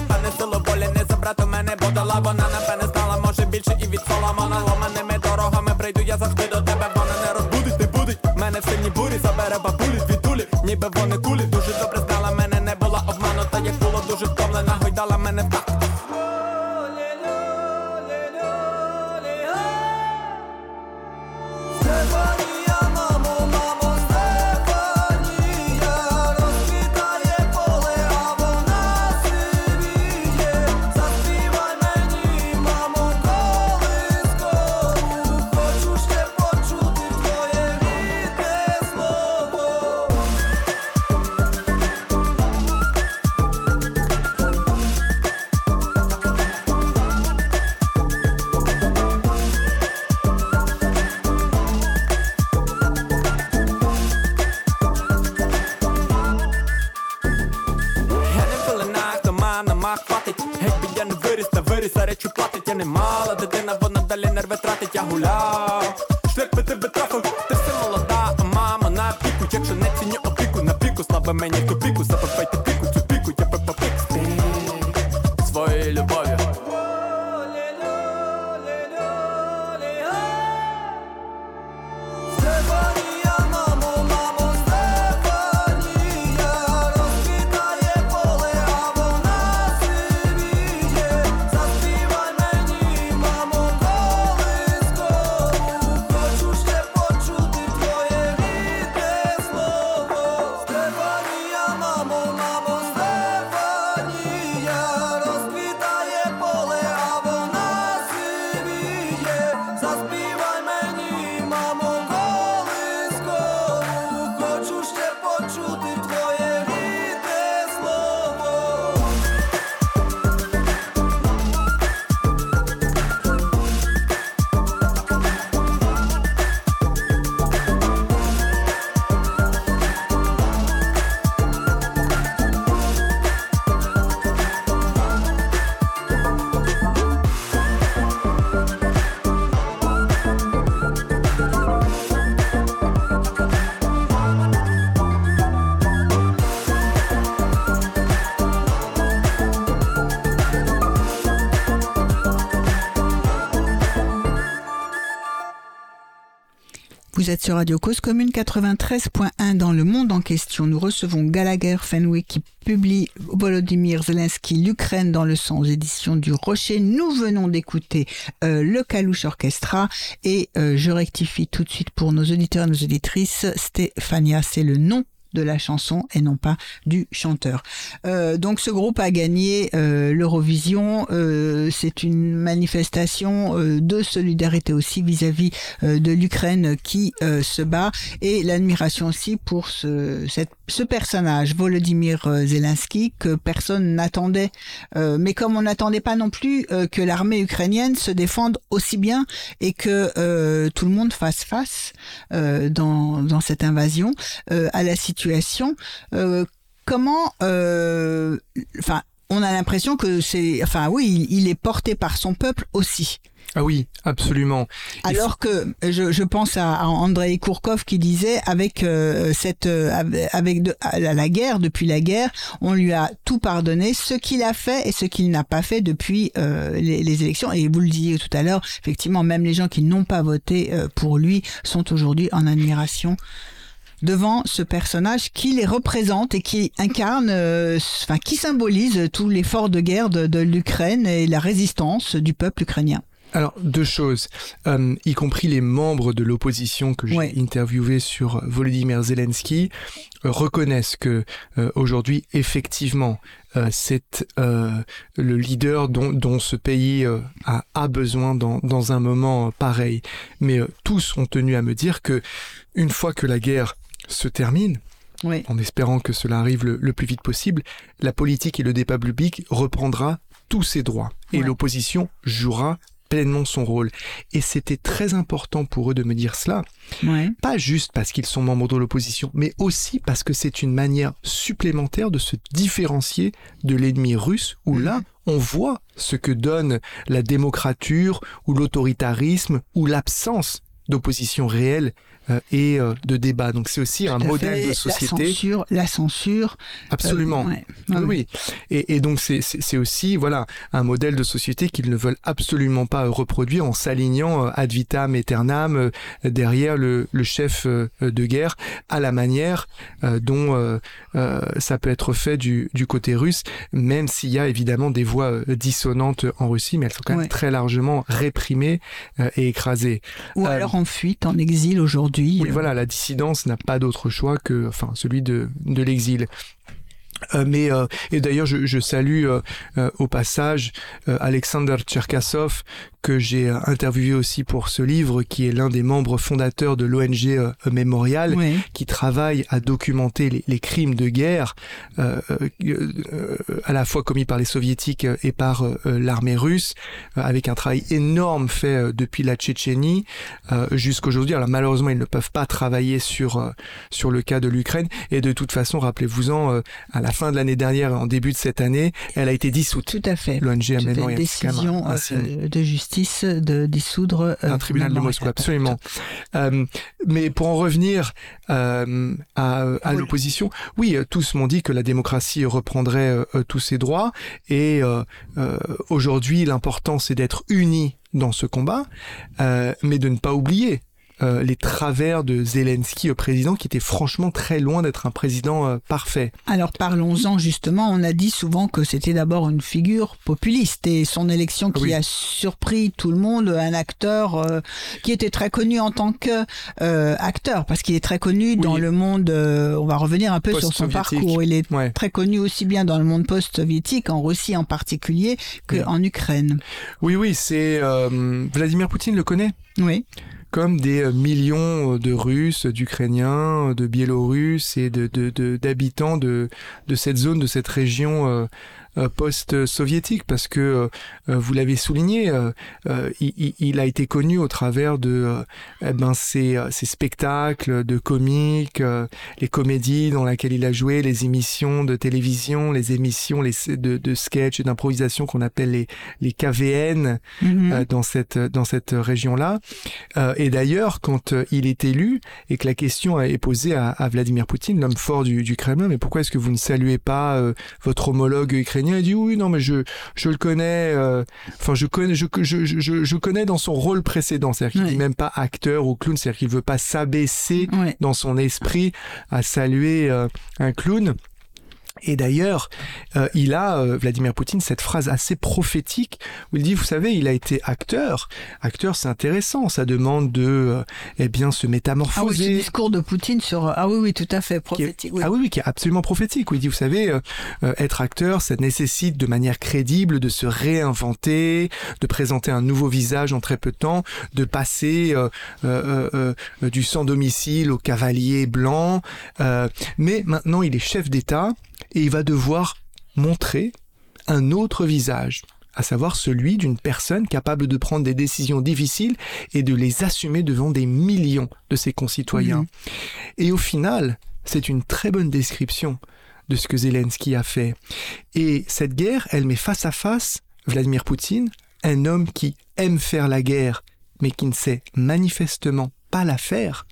напевне силу волі не забрати мене, бо дала вона напевне знала, може більше і від Соломона. Ломаними дорогами прийду я завжди до тебе, вона не розбудить, не будить. Мене в сині бурі, забере бабулі, звідулі, ніби вони кулі, виріс, речі платить Я не мала. Дитина, вона далі нерви тратить Я гуляв, шлях би тебе трафив Ти все молода, а мама на піку Якщо не ціню опіку, на піку слабе мені в тупіку, запивайте піку Цю Vous êtes sur Radio Cause Commune 93.1 dans le monde en question. Nous recevons Gallagher Fenwick qui publie Volodymyr Zelensky, l'Ukraine dans le sang aux éditions du Rocher. Nous venons d'écouter euh, le Kalouche Orchestra et euh, je rectifie tout de suite pour nos auditeurs et nos auditrices. Stéphania, c'est le nom de la chanson et non pas du chanteur. Euh, donc ce groupe a gagné euh, l'Eurovision. Euh, c'est une manifestation de solidarité aussi vis-à-vis -vis, de l'Ukraine qui se bat et l'admiration aussi pour ce, ce personnage, Volodymyr Zelensky, que personne n'attendait. mais comme on n'attendait pas non plus que l'armée ukrainienne se défende aussi bien et que tout le monde fasse face dans, dans cette invasion à la situation situation. Euh, comment, euh, enfin, on a l'impression que c'est, enfin, oui, il, il, est porté par son peuple aussi. Ah oui, absolument. Alors que je, je, pense à, à Andrei Kourkov qui disait avec euh, cette avec de, à la guerre depuis la guerre, on lui a tout pardonné, ce qu'il a fait et ce qu'il n'a pas fait depuis euh, les, les, élections. Et vous le disiez tout à l'heure, effectivement, même les gens qui n'ont pas voté pour lui sont aujourd'hui en admiration devant ce personnage qui les représente et qui incarne, euh, enfin qui symbolise tout l'effort de guerre de, de l'Ukraine et la résistance du peuple ukrainien. Alors, deux choses, euh, y compris les membres de l'opposition que j'ai Ouais. interviewés sur Volodymyr Zelensky, euh, reconnaissent que euh, aujourd'hui, effectivement, c'est le leader dont, dont ce pays a, a besoin dans, dans un moment pareil. Mais tous ont tenu à me dire que une fois que la guerre se termine, Oui. en espérant que cela arrive le, le plus vite possible, la politique et le débat public reprendra tous ses droits et Ouais. l'opposition jouera pleinement son rôle. Et c'était très important pour eux de me dire cela, Ouais. pas juste parce qu'ils sont membres de l'opposition, mais aussi parce que c'est une manière supplémentaire de se différencier de l'ennemi russe, où là, on voit ce que donne la démocrature ou l'autoritarisme ou l'absence d'opposition réelle et euh, de débat. Donc c'est aussi un modèle fait. de société. La censure, la censure. Absolument. euh, ouais. Oui. Et, et donc c'est- aussi voilà un modèle de société qu'ils ne veulent absolument pas euh, reproduire en s'alignant euh, ad vitam aeternam euh, derrière le, le chef euh, de guerre à la manière euh, dont euh, euh, ça peut être fait du, du côté russe, même s'il y a évidemment des voix euh, dissonantes en Russie, mais elles sont quand même Ouais. très largement réprimées euh, et écrasées. Ou Euh, alors en fuite, en exil aujourd'hui. Oui, euh, voilà, la dissidence n'a pas d'autre choix que, enfin, celui de, de l'exil. Euh, mais euh, et d'ailleurs je, je salue euh, euh, au passage euh, Alexander Tcherkassov que j'ai interviewé aussi pour ce livre qui est l'un des membres fondateurs de l'ONG euh, Mémorial qui travaille à documenter les, les crimes de guerre euh, euh, à la fois commis par les soviétiques et par euh, l'armée russe, avec un travail énorme fait euh, depuis la Tchétchénie euh, jusqu'aujourd'hui. Alors malheureusement, ils ne peuvent pas travailler sur euh, sur le cas de l'Ukraine. Et de toute façon, rappelez-vous-en, euh, à la fin de l'année dernière, en début de cette année, elle a été dissoute. Tout à fait. L'ONG une c'est quand même décision euh, de justice de dissoudre euh, un tribunal de. Moscou, absolument. Euh, mais pour en revenir à, à l'opposition, oui, tous m'ont dit que la démocratie reprendrait tous ses droits. Et aujourd'hui, l'important, c'est d'être unis dans ce combat, euh, mais de ne pas oublier euh, les travers de Zelensky, président, qui était franchement très loin d'être un président euh, parfait. Alors parlons-en justement. On a dit souvent que c'était d'abord une figure populiste et son élection qui Oui. a surpris tout le monde, un acteur euh, qui était très connu en tant que euh, acteur parce qu'il est très connu dans le monde. on va revenir un peu sur son parcours. Il est Ouais. très connu aussi bien dans le monde post-soviétique, en Russie en particulier, que Oui. en Ukraine. Oui, oui, c'est Vladimir Poutine le connaît? Oui. Comme des euh, millions de Russes, d'Ukrainiens, de Biélorusses et d'habitants de, de, cette zone, de cette région euh, euh, post-soviétique, parce que euh, euh, vous l'avez souligné, euh, euh, il, a été connu au travers de euh, eh ben, ses, euh, ses spectacles de comiques, euh, les comédies dans lesquelles il a joué, les émissions de télévision, les émissions les, de, de sketch et d'improvisation qu'on appelle les, les KVN, Mhm. euh, dans cette dans cette région-là. Euh, et d'ailleurs, quand euh, il est élu et que la question est posée à, à Vladimir Poutine, l'homme fort du, du Kremlin, mais pourquoi est-ce que vous ne saluez pas euh, votre homologue ukrainien? Il dit oui, non, mais je je le connais. euh, Enfin, je connais je, je, je, je connais dans son rôle précédent. C'est-à-dire qu'il dit même pas acteur ou clown. C'est-à-dire qu'il veut pas s'abaisser dans son esprit à saluer euh, un clown. Et d'ailleurs, euh, il a, euh, Vladimir Poutine, cette phrase assez prophétique où il dit, vous savez, il a été acteur. Acteur, c'est intéressant, ça demande de, euh, eh bien, se Ah oui, ce métamorphoser. discours de Poutine sur ah oui oui tout à fait est- prophétique. oui. Ah oui, oui, qui est absolument prophétique. Où il dit, vous savez, euh, euh, être acteur, ça nécessite de manière crédible de se réinventer, de présenter un nouveau visage en très peu de temps, de passer euh, euh, euh, euh, du sans domicile au cavalier blanc. Euh, mais maintenant, il est chef d'État et il va devoir montrer un autre visage à savoir celui d'une personne capable de prendre des décisions difficiles et de les assumer devant des millions de ses concitoyens. Mhm. Et au final, c'est une très bonne description de ce que Zelensky a fait. Et cette guerre, elle met face à face Vladimir Poutine, un homme qui aime faire la guerre, mais qui ne sait manifestement pas la faire,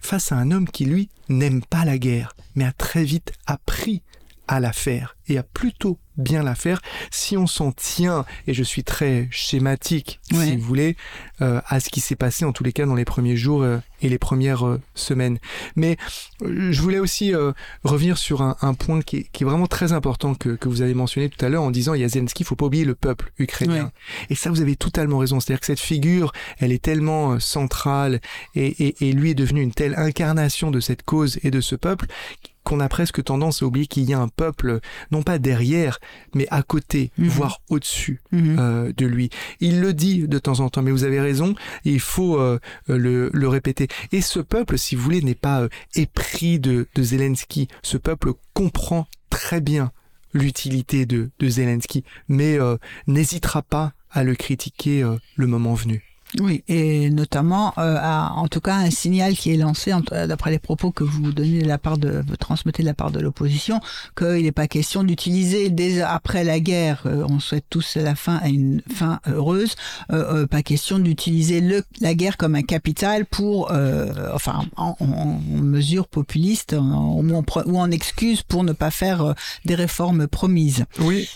face à un homme qui, lui, n'aime pas la guerre, mais a très vite appris à la faire et à plutôt bien la faire si on s'en tient, et je suis très schématique, si vous voulez, euh, à ce qui s'est passé en tous les cas dans les premiers jours euh, et les premières euh, semaines. Mais je voulais aussi revenir sur un, point qui est, vraiment très important que, vous avez mentionné tout à l'heure en disant il y a Zelensky, il faut pas oublier le peuple ukrainien. Et ça, vous avez totalement raison. C'est-à-dire que cette figure, elle est tellement centrale et, et lui est devenu une telle incarnation de cette cause et de ce peuple qu'on a presque tendance à oublier qu'il y a un peuple, non pas derrière, mais à côté, mhm. voire au-dessus mhm. euh, de lui. Il le dit de temps en temps, mais vous avez raison, il faut euh, le, le, répéter. Et ce peuple, si vous voulez, n'est pas euh, épris de, de Zelensky. Ce peuple comprend très bien l'utilité de, de Zelensky, mais n'hésitera pas à le critiquer le moment venu. Oui, et notamment, euh, en tout cas, un signal qui est lancé, d'après les propos que vous donnez de la part de, vous transmettez de la part de l'opposition, qu'il n'est pas question d'utiliser dès après la guerre, euh, on souhaite tous la fin à une fin heureuse, euh, pas question d'utiliser la guerre comme un capital pour, enfin, en, mesure populiste ou, en, ou en excuse pour ne pas faire des réformes promises. Oui.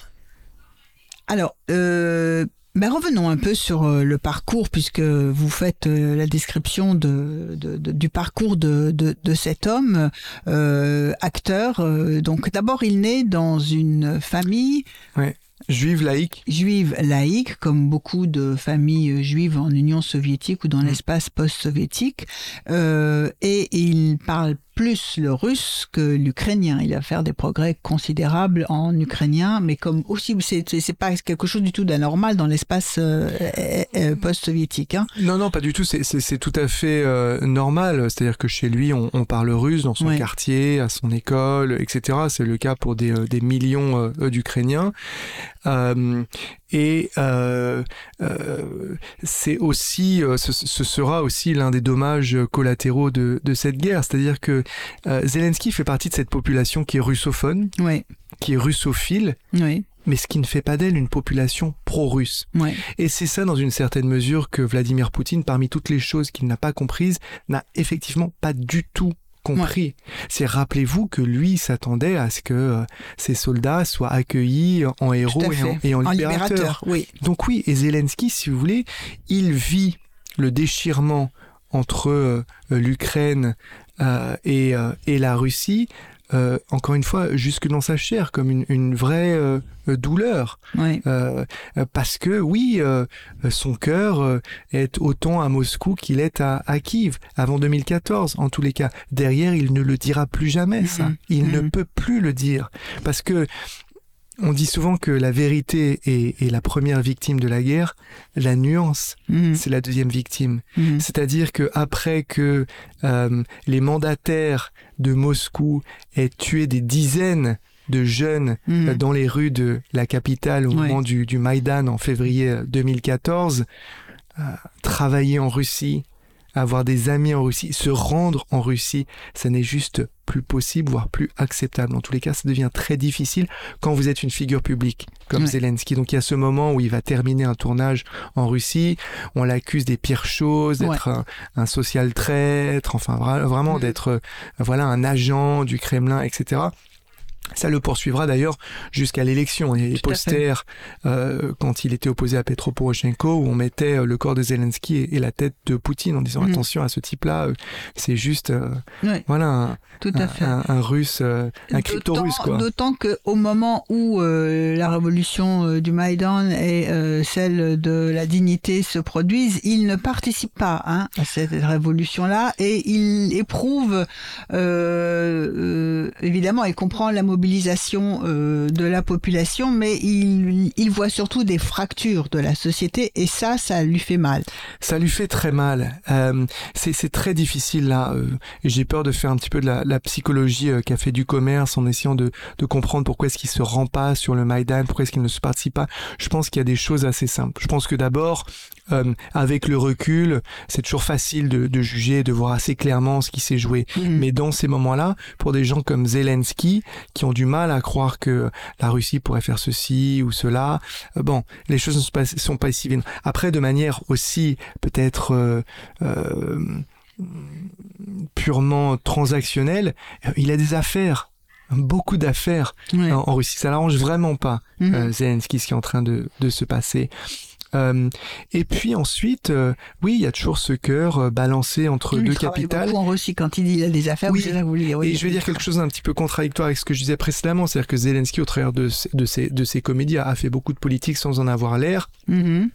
Alors, euh, ben revenons un peu sur euh, le parcours, puisque vous faites euh, la description de, du parcours de, de, cet homme, euh, acteur. Donc d'abord, il naît dans une famille ouais. juive laïque. Juive laïque, comme beaucoup de familles juives en Union soviétique ou dans mm. l'espace post-soviétique. et il parle plus le russe que l'ukrainien. Il va faire des progrès considérables en ukrainien, mais comme aussi, c'est pas quelque chose du tout d'anormal dans l'espace euh, euh, euh, post-soviétique. Hein. Non, non, pas du tout. C'est tout à fait normal. C'est-à-dire que chez lui, on, on parle russe dans son quartier, à son école, etc. C'est le cas pour des, des millions d'Ukrainiens. Et c'est aussi, ce, ce, sera aussi l'un des dommages collatéraux de, de cette guerre. C'est-à-dire que euh, Zelensky fait partie de cette population qui est russophone, qui est russophile, mais ce qui ne fait pas d'elle une population pro-russe. Et c'est ça, dans une certaine mesure, que Vladimir Poutine, parmi toutes les choses qu'il n'a pas comprises, n'a effectivement pas du tout compris. C'est rappelez-vous que lui s'attendait à ce que euh, ses soldats soient accueillis en héros et en, libérateurs. Donc oui, et Zelensky, si vous voulez, il vit le déchirement entre euh, l'Ukraine euh, et, et, la Russie, euh, encore une fois, jusque dans sa chair, comme une, une vraie douleur. parce que oui, son cœur est autant à Moscou qu'il est à, à, Kiev, avant 2014 en tous les cas. Derrière, il ne le dira plus jamais, ça. Il ne peut plus le dire. Parce que on dit souvent que la vérité est, la première victime de la guerre, la nuance, mhm. c'est la deuxième victime. Mhm. C'est-à-dire que après que euh, les mandataires de Moscou aient tué des dizaines de jeunes mhm. euh, dans les rues de la capitale au moment du, du Maïdan en février 2014, euh, travailler en Russie, avoir des amis en Russie, se rendre en Russie, ça n'est juste plus possible, voire plus acceptable. En tous les cas, ça devient très difficile quand vous êtes une figure publique comme Zelensky. Donc il y a ce moment où il va terminer un tournage en Russie, on l'accuse des pires choses, d'être un, social traître, enfin vraiment d'être euh, voilà un agent du Kremlin, etc. Ça le poursuivra d'ailleurs jusqu'à l'élection. Il y a des posters euh, quand il était opposé à Petro Poroshenko où on mettait euh, le corps de Zelensky et, la tête de Poutine en disant mm. attention à ce type-là, euh, c'est juste voilà un, Tout à fait. un, russe, un crypto-russe quoi. D'autant que au moment où la révolution du Maïdan et celle de la dignité se produisent, il ne participe pas hein, à cette révolution-là et il éprouve évidemment, il comprend la mobilisation euh, de la population, mais il, il voit surtout des fractures de la société et ça, ça lui fait mal. Ça lui fait très mal. Euh, c'est très difficile là. Euh, J'ai peur de faire un petit peu de la, la psychologie qu'a fait du commerce en essayant de, de comprendre pourquoi est-ce qu'il se rend pas sur le Maïdan, pourquoi est-ce qu'il ne se participe pas. Je pense qu'il y a des choses assez simples. Je pense que d'abord, euh, avec le recul, c'est toujours facile de, de, juger, de voir assez clairement ce qui s'est joué. Mm. Mais dans ces moments-là, pour des gens comme Zelensky, qui ont du mal à croire que la Russie pourrait faire ceci ou cela, euh, bon, les choses ne sont pas, sont pas si Après, de manière aussi peut-être euh, euh, purement transactionnelle, il a des affaires beaucoup d'affaires Ouais. en, en Russie. Ça l'arrange vraiment pas, Mhm. euh, Zelensky, ce qui est en train de, de se passer. Euh, et puis ensuite, euh, oui, il y a toujours ce cœur euh, balancé entre Il deux travaille capitales. beaucoup en Russie quand il dit il a des affaires. Oui. vous dire, oui. Et je vais dire quelque chose d'un petit peu contradictoire avec ce que je disais précédemment, c'est-à-dire que Zelensky, au travers de, ses- de, ses, de ses comédies, a fait beaucoup de politique sans en avoir l'air. Mhm.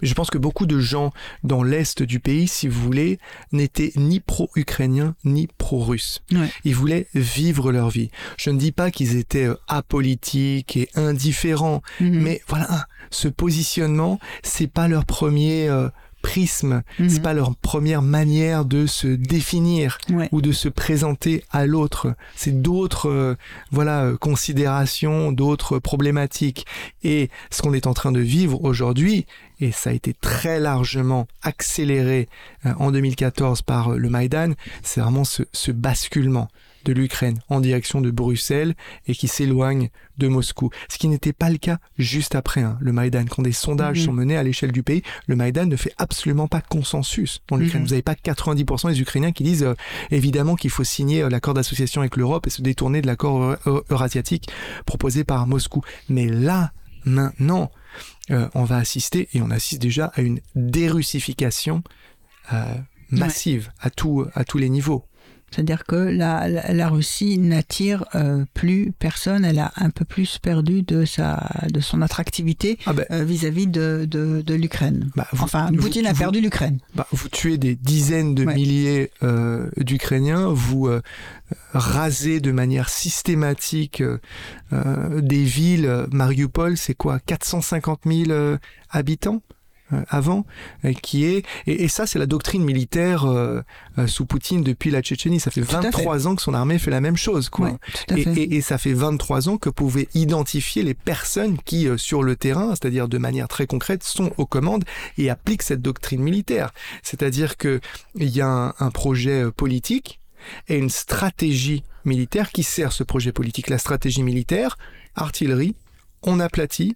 Mais je pense que beaucoup de gens dans l'est du pays, si vous voulez, n'étaient ni pro-ukrainiens ni pro-russes. Ouais. Ils voulaient vivre leur vie. Je ne dis pas qu'ils étaient euh, apolitiques et indifférents, Mhm. mais voilà, ce positionnement, c'est pas leur premier euh, prisme, Mhm. c'est pas leur première manière de se définir Ouais. ou de se présenter à l'autre. C'est d'autres euh, voilà considérations, d'autres problématiques. Et ce qu'on est en train de vivre aujourd'hui, et ça a été très largement accéléré euh, en 2014 par euh, le Maïdan, c'est vraiment ce, ce basculement de l'Ukraine en direction de Bruxelles et qui s'éloigne de Moscou. Ce qui n'était pas le cas juste après hein, le Maïdan. Quand des sondages Mhm. sont menés à l'échelle du pays, le Maïdan ne fait absolument pas consensus dans l'Ukraine. Mhm. Vous n'avez pas 90% des Ukrainiens qui disent euh, évidemment qu'il faut signer euh, l'accord d'association avec l'Europe et se détourner de l'accord euro- eurasiatique proposé par Moscou. Mais là, maintenant, euh, on va assister, et on assiste déjà à une dérussification euh, massive à, tout, à tous les niveaux. C'est-à-dire que la, la, la Russie n'attire euh, plus personne, elle a un peu plus perdu de, sa, de son attractivité Ah ben, euh, vis-à-vis de, de, de l'Ukraine. bah, Enfin, vous- Poutine a perdu l'Ukraine. bah, vous tuez des dizaines de Ouais. milliers euh, d'Ukrainiens, vous rasez de manière systématique des villes. Mariupol, c'est quoi? 450 000 euh, habitants? Avant, euh, qui est et, et ça c'est la doctrine militaire euh, euh, sous Poutine depuis la Tchétchénie. Ça fait à fait. 23 ans que son armée fait la même chose, quoi. Et, fait. et- et ça fait 23 ans que vous pouvez identifier les personnes qui, euh, sur le terrain, c'est-à-dire de manière très concrète, sont aux commandes et appliquent cette doctrine militaire. C'est-à-dire que il y a un, un projet euh, politique et une stratégie militaire qui sert ce projet politique. La stratégie militaire, artillerie, on aplatit,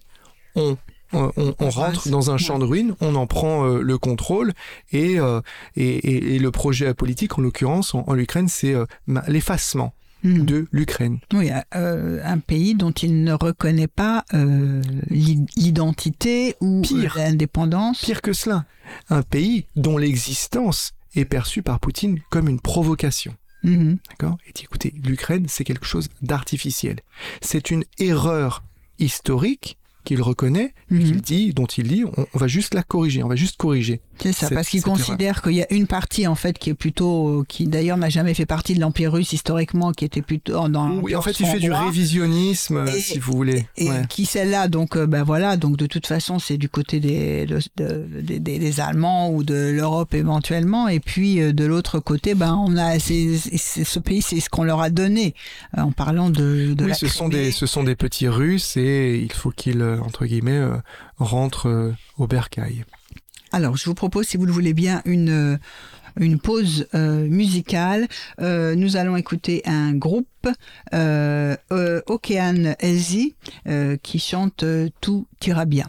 on on, on- rentre dans un champ de ruines, on en prend euh, le contrôle et, euh, et, et- le projet politique, en l'occurrence en, en Ukraine, c'est euh, l'effacement Mhm. de l'Ukraine. Oui, euh, un pays dont il ne reconnaît pas euh, l'i- l'identité ou l'indépendance. Pire que cela, un pays dont l'existence est perçue par Poutine comme une provocation. Mhm. D'accord? Et dit, écoutez, l'Ukraine, c'est quelque chose d'artificiel. C'est une erreur historique qu'il reconnaît, et Mhm. qu'il dit, dont il dit, on, on va juste la corriger, on va juste corriger. C'est ça, Cette- parce qu'il considère qu'il y a une partie en fait qui est plutôt, qui d'ailleurs n'a jamais fait partie de l'empire russe historiquement, qui était plutôt dans. Oui, en fait, il fait du révisionnisme, euh, Et- si vous voulez. Et Ouais. qui celle-là, donc ben voilà, donc de toute façon c'est du côté des, de- de- des, des- des Allemands ou de l'Europe éventuellement, et puis euh, de l'autre côté, ben on a ce pays, c'est ce qu'on leur a donné en parlant de, de oui, la ce sont, des, ce sont des petits Russes et il faut qu'ils, entre guillemets, euh, rentrent euh, au bercail. Alors, je vous propose, si vous le voulez bien, une, euh, une pause euh, musicale. Euh, nous allons écouter un groupe, euh, euh, Okean euh, qui chante euh, Tout ira bien.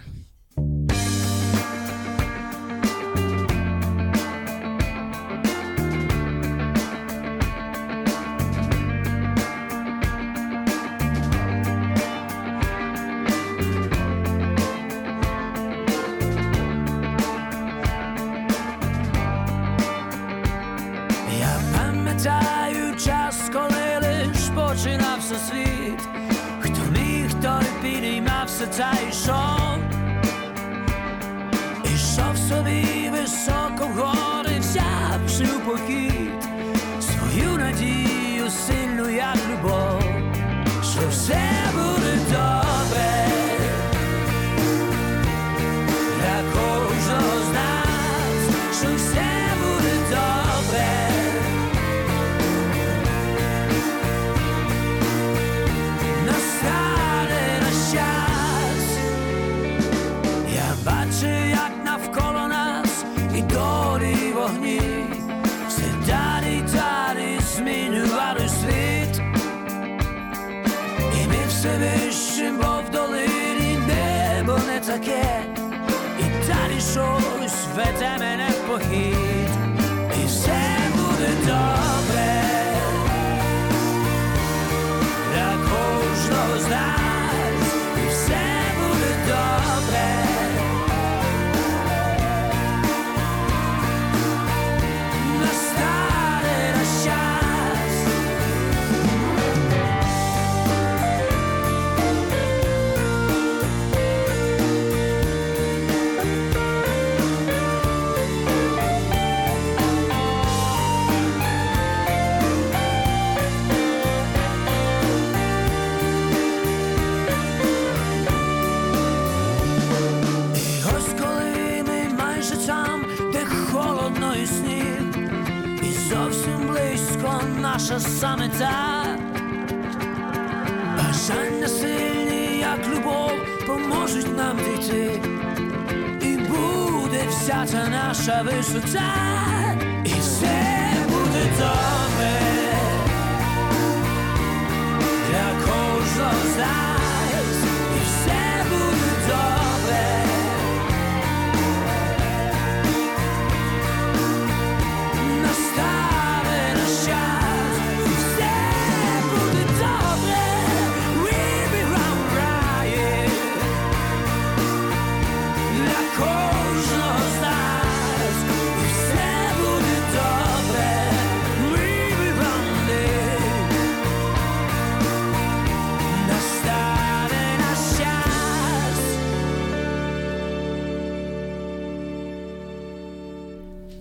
світ, хто міг, той підіймався та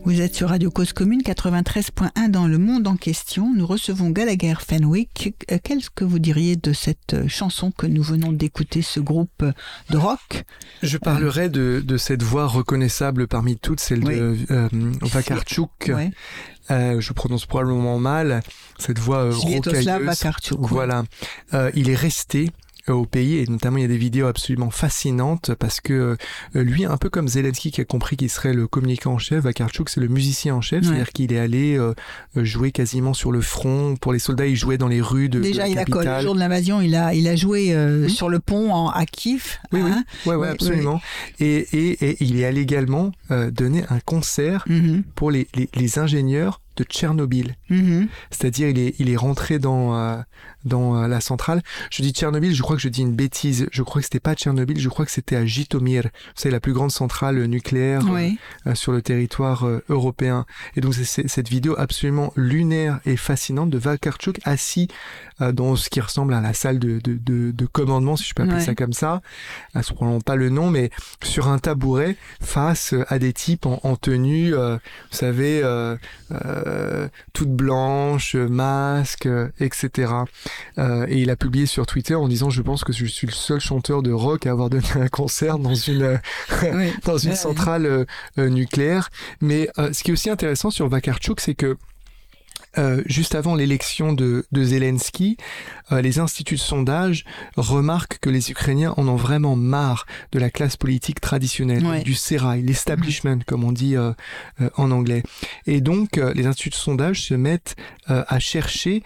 Vous êtes sur Radio Cause Commune 93.1 dans le monde en question. Nous recevons Gallagher Fenwick. Euh, Qu'est-ce que vous diriez de cette euh, chanson que nous venons d'écouter, ce groupe de rock? Je parlerai de, de cette voix reconnaissable parmi toutes, celle Oui. de euh, Vakarchuk. Ouais. Euh, je prononce probablement mal cette voix euh, rocailleuse. Voilà. Euh, il est resté euh, au pays et notamment il y a des vidéos absolument fascinantes parce que euh, lui, un peu comme Zelensky qui a compris qu'il serait le communicant en chef, Vakarchuk c'est le musicien en chef, Ouais. c'est-à-dire qu'il est allé euh, jouer quasiment sur le front. Pour les soldats, il jouait dans les rues de, Déjà, il a quoi, le capitale. jour de l'invasion, il a, il a joué euh, Oui. sur le pont en, à Kiev. Oui, oui. hein. Ouais, ouais, Oui, absolument. Et, et, et il est allé également euh, donner un concert Mhm, pour les, les, les ingénieurs de Tchernobyl. mhm. C'est-à-dire, il est, il est rentré dans, euh, dans euh, la centrale. Je dis Tchernobyl, je crois que je dis une bêtise. Je crois que c'était pas Tchernobyl, je crois que c'était à Jitomir. C'est la plus grande centrale nucléaire Oui. euh, sur le territoire euh, européen. Et donc, c'est- cette vidéo absolument lunaire et fascinante de Vakarchuk assis euh, dans ce qui ressemble à la salle de, de, de, de commandement, si je peux appeler Ouais. ça comme ça. Euh, Je ne probablement pas le nom, mais sur un tabouret face euh, à des types en, en tenue, euh, vous savez, euh, euh, toute blanche, masque, euh, etc. Euh, et il a publié sur Twitter en disant, je pense que je suis le seul chanteur de rock à avoir donné un concert dans une euh, Oui. dans une Ouais, centrale euh, nucléaire. Mais ce qui est aussi intéressant sur Vakarchuk, c'est que euh, juste avant l'élection de, de Zelensky, euh, les instituts de sondage remarquent que les Ukrainiens en ont vraiment marre de la classe politique traditionnelle, Ouais. du sérail, l'establishment, comme on dit euh, euh, en anglais. Et donc, euh, les instituts de sondage se mettent euh, à chercher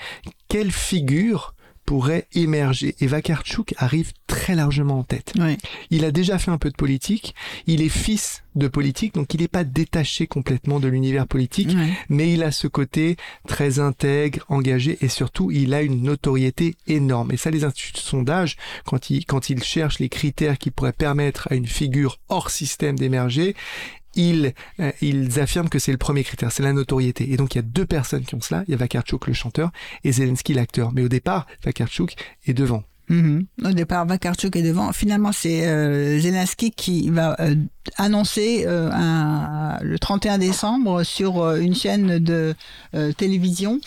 quelle figure pourrait émerger. Et Vakarchuk arrive très largement en tête. Ouais. Il a déjà fait un peu de politique. Il est fils de politique, donc il n'est pas détaché complètement de l'univers politique, Ouais. mais il a ce côté très intègre, engagé, et surtout, il a une notoriété énorme. Et ça, les instituts de sondage, quand ils, quand ils cherchent les critères qui pourraient permettre à une figure hors système d'émerger, ils, euh, ils affirment que c'est le premier critère, c'est la notoriété. Et donc, il y a deux personnes qui ont cela. Il y a Vakarchuk, le chanteur, et Zelensky, l'acteur. Mais au départ, Vakarchuk est devant. Mhm. Au départ, Vakarchuk est devant. Finalement, c'est euh, Zelensky qui va euh, annoncer le 31 décembre sur une chaîne de télévision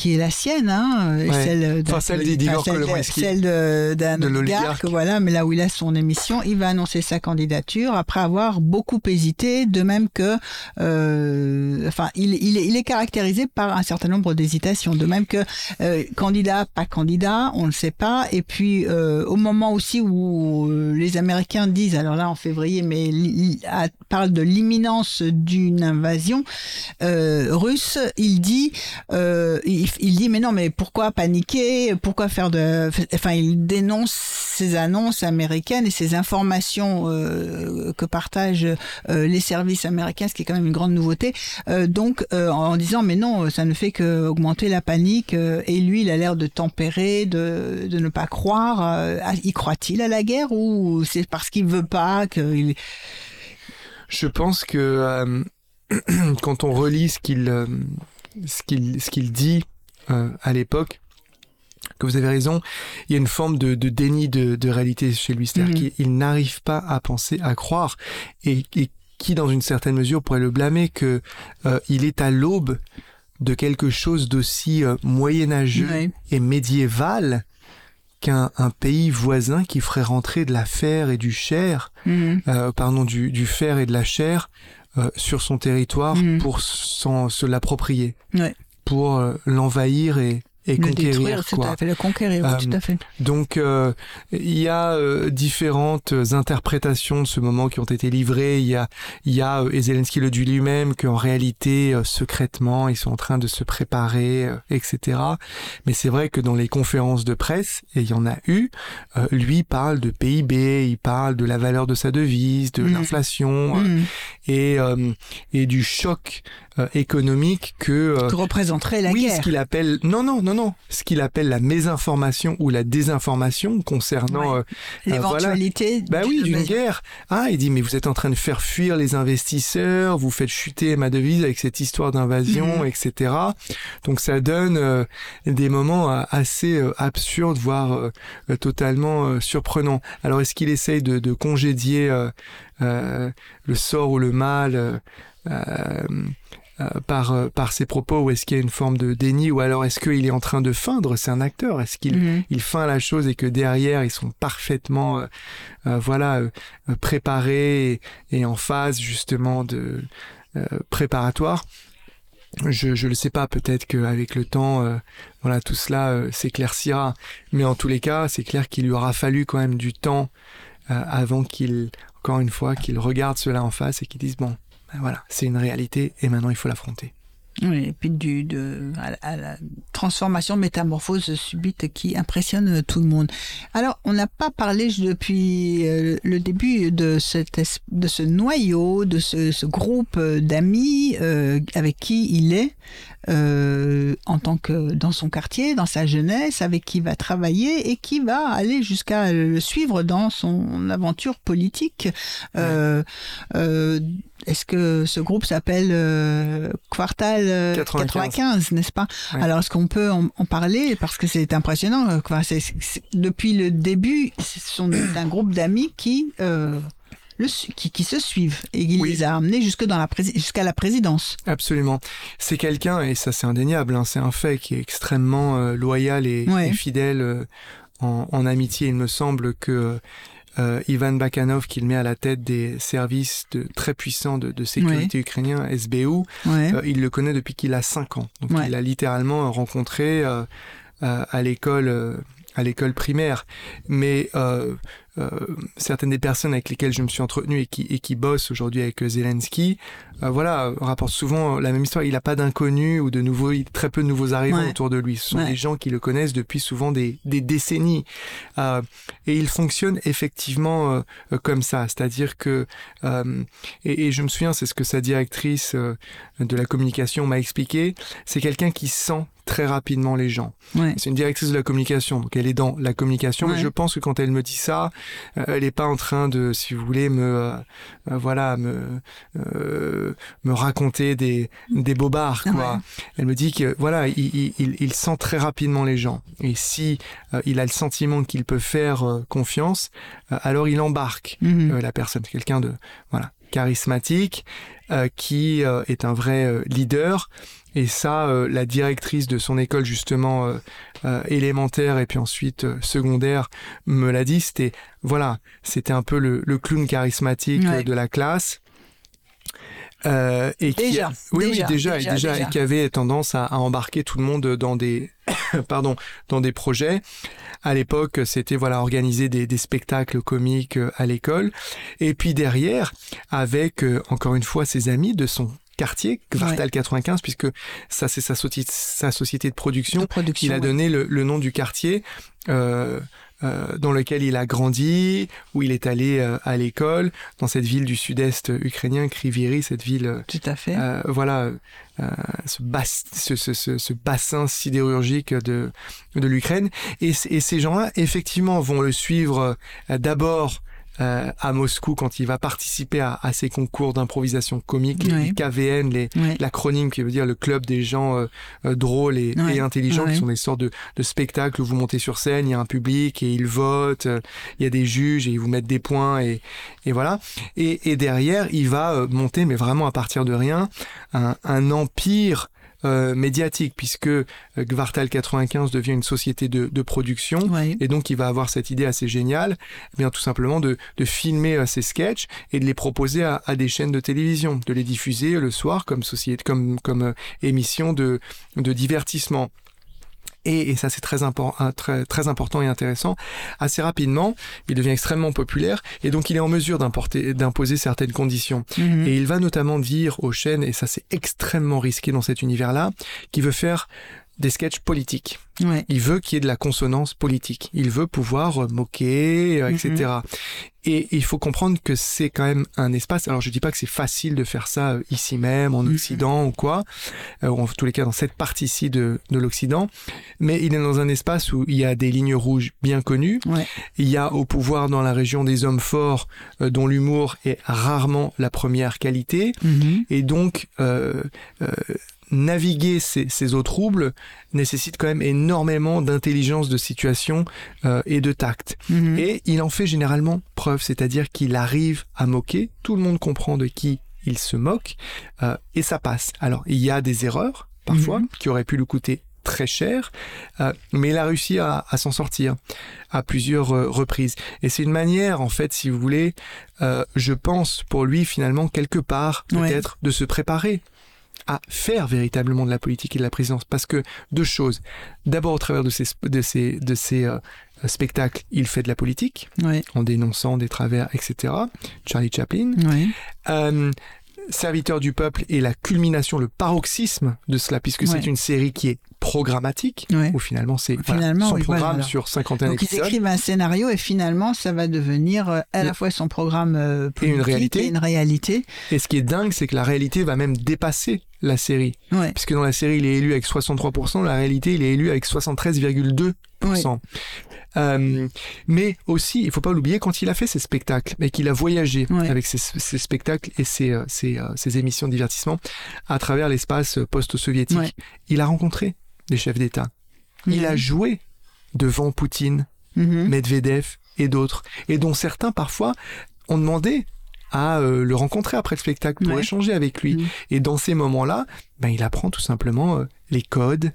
qui est la sienne, hein, Ouais. celle, Enfin, celle celle, d'un oligarque, voilà, mais là où il a son émission, il va annoncer sa candidature après avoir beaucoup hésité, de même que, euh, enfin, il, il, est- il est caractérisé par un certain nombre d'hésitations, de même que euh, candidat, pas candidat, on ne sait pas. Et puis euh, au moment aussi où euh, les Américains disent, alors là en février, mais a- parlent de l'imminence d'une invasion euh, russe, il dit, euh, il, il dit, mais non, mais pourquoi paniquer? Pourquoi faire de, enfin, il dénonce ces annonces américaines et ces informations euh, que partagent euh, les services américains, ce qui est quand même une grande nouveauté. Euh, donc, en disant, mais non, ça ne fait que augmenter la panique. et lui, il a l'air de tempérer, de, de ne pas croire. à- y croit-il à la guerre ou c'est parce qu'il veut pas Je pense que quand on relit ce qu'il ce qu'il ce qu'il dit à l'époque, que vous avez raison, il y a une forme de, de déni de, de réalité chez lui, c'est-à-dire Mhm. qu'il il n'arrive pas à penser, à croire, et, et qui dans une certaine mesure pourrait le blâmer que euh, il est à l'aube de quelque chose d'aussi euh, moyenâgeux et médiéval qu'un un pays voisin qui ferait rentrer de la fer et du cher Mhm. euh, pardon, du, du fer et de la chair euh, sur son territoire Mhm. pour s'en- se l'approprier, Ouais. Pour euh, l'envahir et, et Le conquérir. détruire, tout quoi. à fait, le conquérir, Euh, tout à fait. Donc euh, il y a euh, différentes interprétations de ce moment qui ont été livrées. Il y a, il y a euh, et Zelensky le dit lui-même qu'en réalité euh, secrètement ils sont en train de se préparer, euh, etc. Mais c'est vrai que dans les conférences de presse, et il y en a eu, euh, lui parle de PIB, il parle de la valeur de sa devise, de Mhm. l'inflation euh, Mhm. et euh, et du choc euh, économique que euh, Que représenterait la oui, guerre. ce qu'il appelle non non non non, ce qu'il appelle la mésinformation ou la désinformation concernant Ouais. euh, L'éventualité. bah oui d'une- guerre. Ah, il dit mais vous êtes en train de faire fuir les investisseurs, vous faites chuter ma devise avec cette histoire d'invasion, Mhm. etc. Donc ça donne euh, des moments euh, assez euh, absurdes, voire euh, euh, totalement euh, surprenants. Alors est-ce qu'il essaye de, de congédier euh, euh, le sort ou le mal euh, euh, euh, par, euh, par ses propos ou est-ce qu'il y a une forme de déni ou alors est-ce qu'il est en train de feindre C'est un acteur. Est-ce qu'il Mhm. il feint la chose et que derrière ils sont parfaitement euh, euh, voilà euh, euh, préparés et, et en phase justement de euh, préparatoire? Je je le sais pas peut-être qu'avec le temps euh, voilà tout cela euh, s'éclaircira mais en tous les cas c'est clair qu'il lui aura fallu quand même du temps euh, avant qu'il encore une fois qu'il regarde cela en face et qu'il dise bon ben voilà c'est une réalité et maintenant il faut l'affronter Oui, et puis du, de, à, à la transformation, métamorphose subite qui impressionne tout le monde. Alors, on n'a pas parlé depuis euh, le début de, cette, es- de ce noyau, de ce, ce groupe d'amis euh, avec qui il est euh, en tant que dans son quartier, dans sa jeunesse, avec qui il va travailler et qui va aller jusqu'à le suivre dans son aventure politique. Euh, Est-ce que ce groupe s'appelle euh, Quartal euh, 95. 95, n'est-ce pas? Ouais. Alors, est-ce qu'on peut en, en parler? Parce que c'est impressionnant. euh, depuis le début, ce sont un groupe d'amis qui, euh, le, qui, qui se suivent et il Oui. les a amenés jusque dans la jusqu'à la présidence. Absolument. C'est quelqu'un, et ça c'est indéniable, hein, c'est un fait qui est extrêmement euh, loyal et, Ouais. et fidèle euh, en, en amitié. Il me semble que euh, Ivan Bakanov, qu'il met à la tête des services de, très puissants de, de sécurité ukrainiens, SBU, Ouais. euh, il le connaît depuis qu'il a 5 ans. Donc Ouais. il l'a littéralement rencontré euh, à l'école à l'école primaire. Mais certaines des personnes avec lesquelles je me suis entretenu et qui, et qui bossent aujourd'hui avec euh, Zelensky, euh, voilà, euh, rapportent souvent la même histoire. Il n'a pas d'inconnus ou de nouveaux, très peu de nouveaux arrivants Ouais. autour de lui. Ce sont Ouais. des gens qui le connaissent depuis souvent des, des décennies. Euh, et il fonctionne effectivement euh, euh, comme ça. C'est-à-dire que, euh, et, et je me souviens, c'est ce que sa directrice euh, de la communication m'a expliqué, c'est quelqu'un qui sent très rapidement les gens. Ouais. C'est une directrice de la communication, donc elle est dans la communication. Ouais. Mais je pense que quand elle me dit ça, euh, elle n'est pas en train de, si vous voulez, me, euh, euh, voilà, me, euh, me raconter des, des bobards, quoi. Ouais. Elle me dit que, voilà, il, il, il- il sent très rapidement les gens. Et si il a le sentiment qu'il peut faire confiance, alors il embarque Mhm. euh, la personne, quelqu'un de, voilà, charismatique, euh, qui euh, est un vrai euh, leader. Et ça, la directrice de son école justement élémentaire et puis ensuite secondaire me l'a dit. C'était voilà, c'était un peu le, le clown charismatique Ouais. de la classe. Euh, et qui Déjà, a- oui, déjà, oui, déjà, déjà, et déjà, déjà. et qui avait tendance à, à embarquer tout le monde dans des, pardon, dans des projets. À l'époque, c'était voilà organiser des, des spectacles comiques euh, à l'école, et puis derrière, avec euh, encore une fois ses amis de son quartier, Quartal 95, puisque ça c'est sa, société de production. De production. Il a ouais. donné le, le nom du quartier euh, euh, dans lequel il a grandi, où il est allé euh, à l'école, dans cette ville du sud-est ukrainien, Kriviri, cette ville euh, Tout à fait. euh, voilà, euh, ce, bas- ce, ce, ce, bassin sidérurgique de, de l'Ukraine. Et, ces gens-là, effectivement, vont le suivre d'abord euh, à Moscou quand il va participer à, à ces concours d'improvisation comique, les Ouais. KVN, les, Ouais. l'acronyme qui veut dire le club des gens euh, euh, drôles et, Ouais. et intelligents, qui sont des sortes de, de spectacles où vous montez sur scène, il y a un public et ils votent, euh, il y a des juges et ils vous mettent des points et, et voilà. Et, et derrière, il va monter, mais vraiment à partir de rien, un, un empire euh, médiatique, puisque euh, Gvartal 95 devient une société de, de production, Ouais. et donc il va avoir cette idée assez géniale, eh bien tout simplement de, de filmer euh, ses sketchs et de les proposer à, à des chaînes de télévision, de les diffuser le soir comme société, comme comme euh, émission de de divertissement. Et, et ça c'est très, impor- très, très important et intéressant. Assez rapidement, il devient extrêmement populaire et donc il est en mesure d'importer- d'imposer certaines conditions. Mhm. Et il va notamment dire aux chaînes, et ça c'est extrêmement risqué dans cet univers-là, qu'il veut faire des sketchs politiques. Ouais. Il veut qu'il y ait de la consonance politique. Il veut pouvoir euh, moquer, euh, etc. Et il faut comprendre que c'est quand même un espace. Alors je dis pas que c'est facile de faire ça euh, ici même, en Mhm. Occident ou quoi, ou en tous les cas dans cette partie-ci de, de l'Occident. Mais il est dans un espace où il y a des lignes rouges bien connues. Ouais. Il y a au pouvoir dans la région des hommes forts euh, dont l'humour est rarement la première qualité. Mhm. Et donc, euh, euh, naviguer ces, ces eaux troubles nécessite quand même énormément d'intelligence de situation euh, et de tact. Mhm. Et il en fait généralement preuve, c'est-à-dire qu'il arrive à moquer, tout le monde comprend de qui il se moque, euh, et ça passe. Alors, il y a des erreurs, parfois, Mhm. qui auraient pu lui coûter très cher, euh, mais il a réussi à, à s'en sortir à plusieurs euh, reprises. Et c'est une manière, en fait, si vous voulez, euh, je pense, pour lui, finalement, quelque part, Ouais. peut-être, de se préparer à faire véritablement de la politique et de la présidence. Parce que deux choses. D'abord, au travers de ces, de ces, de ces euh, spectacles, il fait de la politique en dénonçant des travers, etc. Charlie Chaplin. Euh, Serviteur du peuple est la culmination, le paroxysme de cela, puisque Ouais. c'est une série qui est programmatique, Ouais. où finalement c'est voilà, son oui, programme voilà. sur 51 Donc ils écrivent un scénario et finalement ça va devenir euh, à la fois son programme Et une politique réalité. et une réalité. Et ce qui est dingue, c'est que la réalité va même dépasser la série. Ouais. Puisque dans la série, il est élu avec 63%, la réalité, il est élu avec 73,2%. Euh, mais aussi, il faut pas l'oublier, quand il a fait ses spectacles et qu'il a voyagé Ouais. avec ses, ses spectacles et ses, euh, ses, euh, ses émissions de divertissement à travers l'espace post-soviétique, il a rencontré des chefs d'État. Il a joué devant Poutine, Mhm. Medvedev et d'autres, et dont certains parfois ont demandé à euh, le rencontrer après le spectacle pour Ouais. échanger avec lui. Mhm. Et dans ces moments-là, ben, il apprend tout simplement euh, les codes,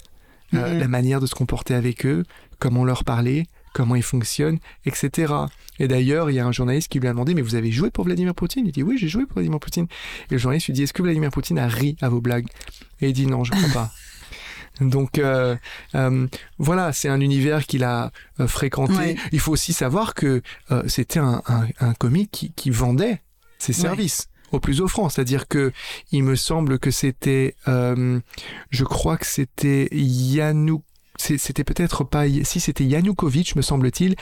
euh, la manière de se comporter avec eux, comment leur parler, comment ils fonctionnent, etc. Et d'ailleurs, il y a un journaliste qui lui a demandé, mais vous avez joué pour Vladimir Poutine? Il dit, oui, j'ai joué pour Vladimir Poutine. Et le journaliste lui dit, est-ce que Vladimir Poutine a ri à vos blagues? Et il dit, non, je ne crois pas. Donc euh, euh, voilà, c'est un univers qu'il a euh, fréquenté. Ouais. Il faut aussi savoir que euh, c'était un, un, un comique qui, qui vendait ses Ouais. services au plus offrant. C'est-à-dire que il me semble que c'était, euh, je crois que c'était Yanou. c'est- C'était peut-être pas, si c'était Yanukovych, me semble-t-il,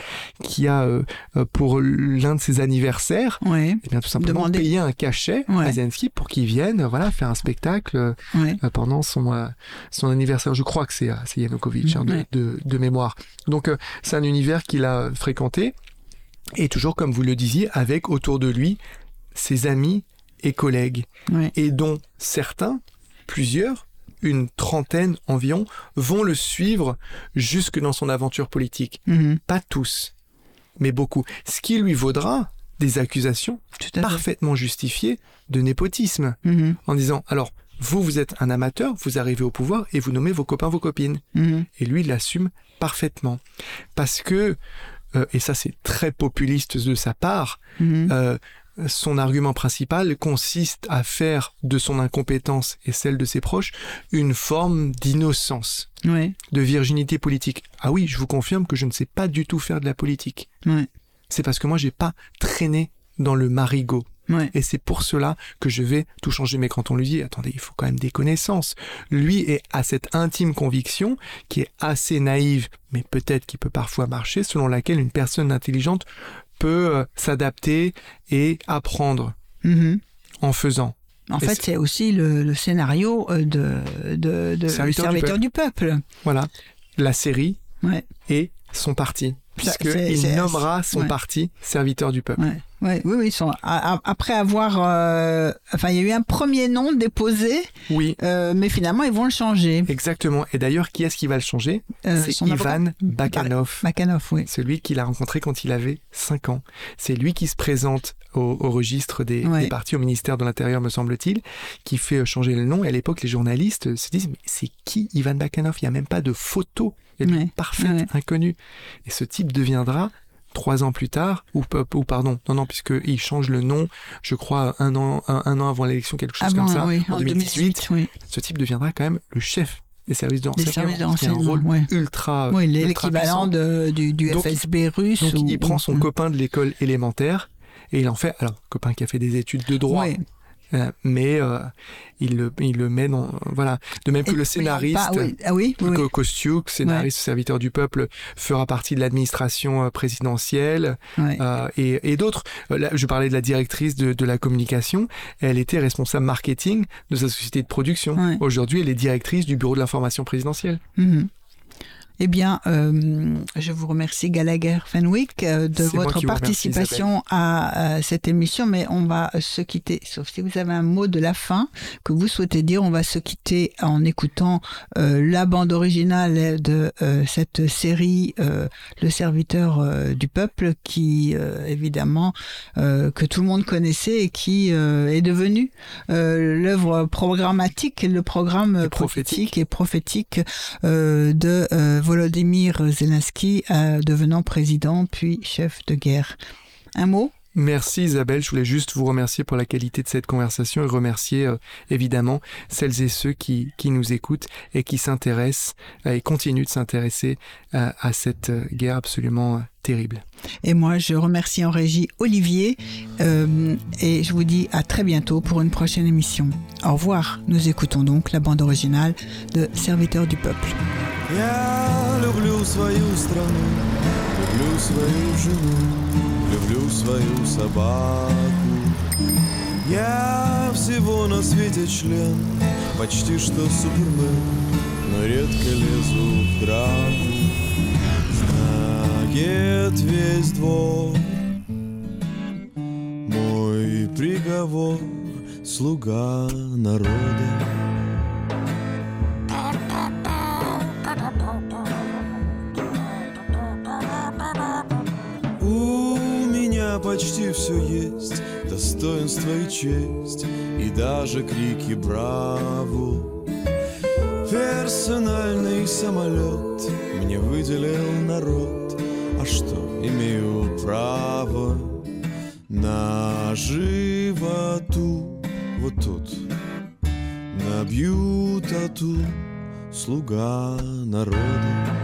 qui a euh, euh, pour l'un de ses anniversaires, Ouais. eh bien tout simplement payé un cachet Ouais. à Zelensky pour qu'il vienne, voilà, faire un spectacle euh, Ouais. euh, pendant son euh, son anniversaire. Je crois que c'est c'est Yanukovych hein, de, de, de mémoire. Donc c'est un univers qu'il a fréquenté et toujours comme vous le disiez avec autour de lui ses amis et collègues Ouais. et dont certains, plusieurs, une trentaine environ, vont le suivre jusque dans son aventure politique. Mhm. Pas tous, mais beaucoup. Ce qui lui vaudra des accusations parfaitement justifiées de népotisme Mhm. en disant alors vous vous êtes un amateur, vous arrivez au pouvoir et vous nommez vos copains vos copines Mhm. et lui il l'assume parfaitement parce que euh, et ça c'est très populiste de sa part euh, son argument principal consiste à faire de son incompétence et celle de ses proches une forme d'innocence, Ouais. de virginité politique. Ah oui, je vous confirme que je ne sais pas du tout faire de la politique. Ouais. C'est parce que moi j'ai pas traîné dans le marigot. Ouais. Et c'est pour cela que je vais tout changer. Mais quand on lui dit, attendez, il faut quand même des connaissances. Lui est à cette intime conviction qui est assez naïve, mais peut-être qui peut parfois marcher, selon laquelle une personne intelligente peut euh, s'adapter et apprendre Mhm. en faisant. En fait, c'est- aussi le, le scénario euh, de, de, de Serviteur du peuple. Voilà. La série Ouais. et son parti. Puisqu'il nommera son ouais. parti serviteur du peuple. Ouais. Ouais, oui, oui. sont- a- a- après avoir, euh, enfin, il y a eu un premier nom déposé, Oui, euh, mais finalement, ils vont le changer. exactement. Et d'ailleurs, qui est-ce qui va le changer Euh, C'est Ivan Bakhanov. Makanov, oui. celui qu'il a rencontré quand il avait 5 ans. C'est lui qui se présente au, au registre des, Ouais. des partis au ministère de l'Intérieur, me semble-t-il, qui fait changer le nom. Et à l'époque, les journalistes se disent, mais c'est qui Ivan Bakhanov Il n'y a même pas de photo. Il est Ouais. parfaite, Ouais. inconnu. Et ce type deviendra trois ans plus tard, ou, ou pardon, non, non, puisqu'il change le nom, je crois, un an, un, un an avant l'élection, quelque chose Avant, comme ça, oui, en en 2018, 2018, oui. ce type deviendra quand même le chef des services de Des renseignement. a un rôle ouais. ultra, Oui, l'équivalent du, du Donc, FSB russe. Donc ou- il prend son ou- copain de l'école élémentaire et il en fait, alors copain qui a fait des études de droit, Ouais. Euh, mais euh, il, le, il le met dans... Voilà. De même que Et- le scénariste, pas- oui. Ah oui, oui, oui. Ko- Kostiuk, scénariste serviteur du peuple, fera partie de l'administration euh, présidentielle Ouais. euh, et, et d'autres. Je parlais de la directrice de, de la communication, elle était responsable marketing de sa société de production. Ouais. Aujourd'hui, elle est directrice du bureau de l'information présidentielle. Mhm. Eh bien, euh, je vous remercie Gallagher Fenwick euh, de votre remercie, participation à, euh, cette émission, mais on va se quitter, sauf si vous avez un mot de la fin que vous souhaitez dire, on va se quitter en écoutant euh, la bande originale de cette série Le serviteur du peuple, qui évidemment que tout le monde connaissait et qui est devenue l'œuvre programmatique, le programme Et prophétique. prophétique et prophétique de Volodymyr Zelensky, euh, devenant président puis chef de guerre. Un mot? Merci Isabelle, je voulais juste vous remercier pour la qualité de cette conversation et remercier euh, évidemment celles et ceux qui, qui nous écoutent et qui s'intéressent euh, et continuent de s'intéresser euh, à cette guerre absolument terrible. Et moi, je remercie en régie Olivier et je vous dis à très bientôt pour une prochaine émission. Au revoir. Nous écoutons donc la bande originale de Serviteur du peuple. Я люблю свою страну, люблю свою жену, люблю свою собаку. Я всего на свете член, почти что супермен, но редко лезу в драку. Знает весь двор мой приговор, слуга народа. У меня почти все есть Достоинство и честь И даже крики браво! Персональный самолет Мне выделил народ. А что, имею право На животу? Вот тут Набью тату Слуга народа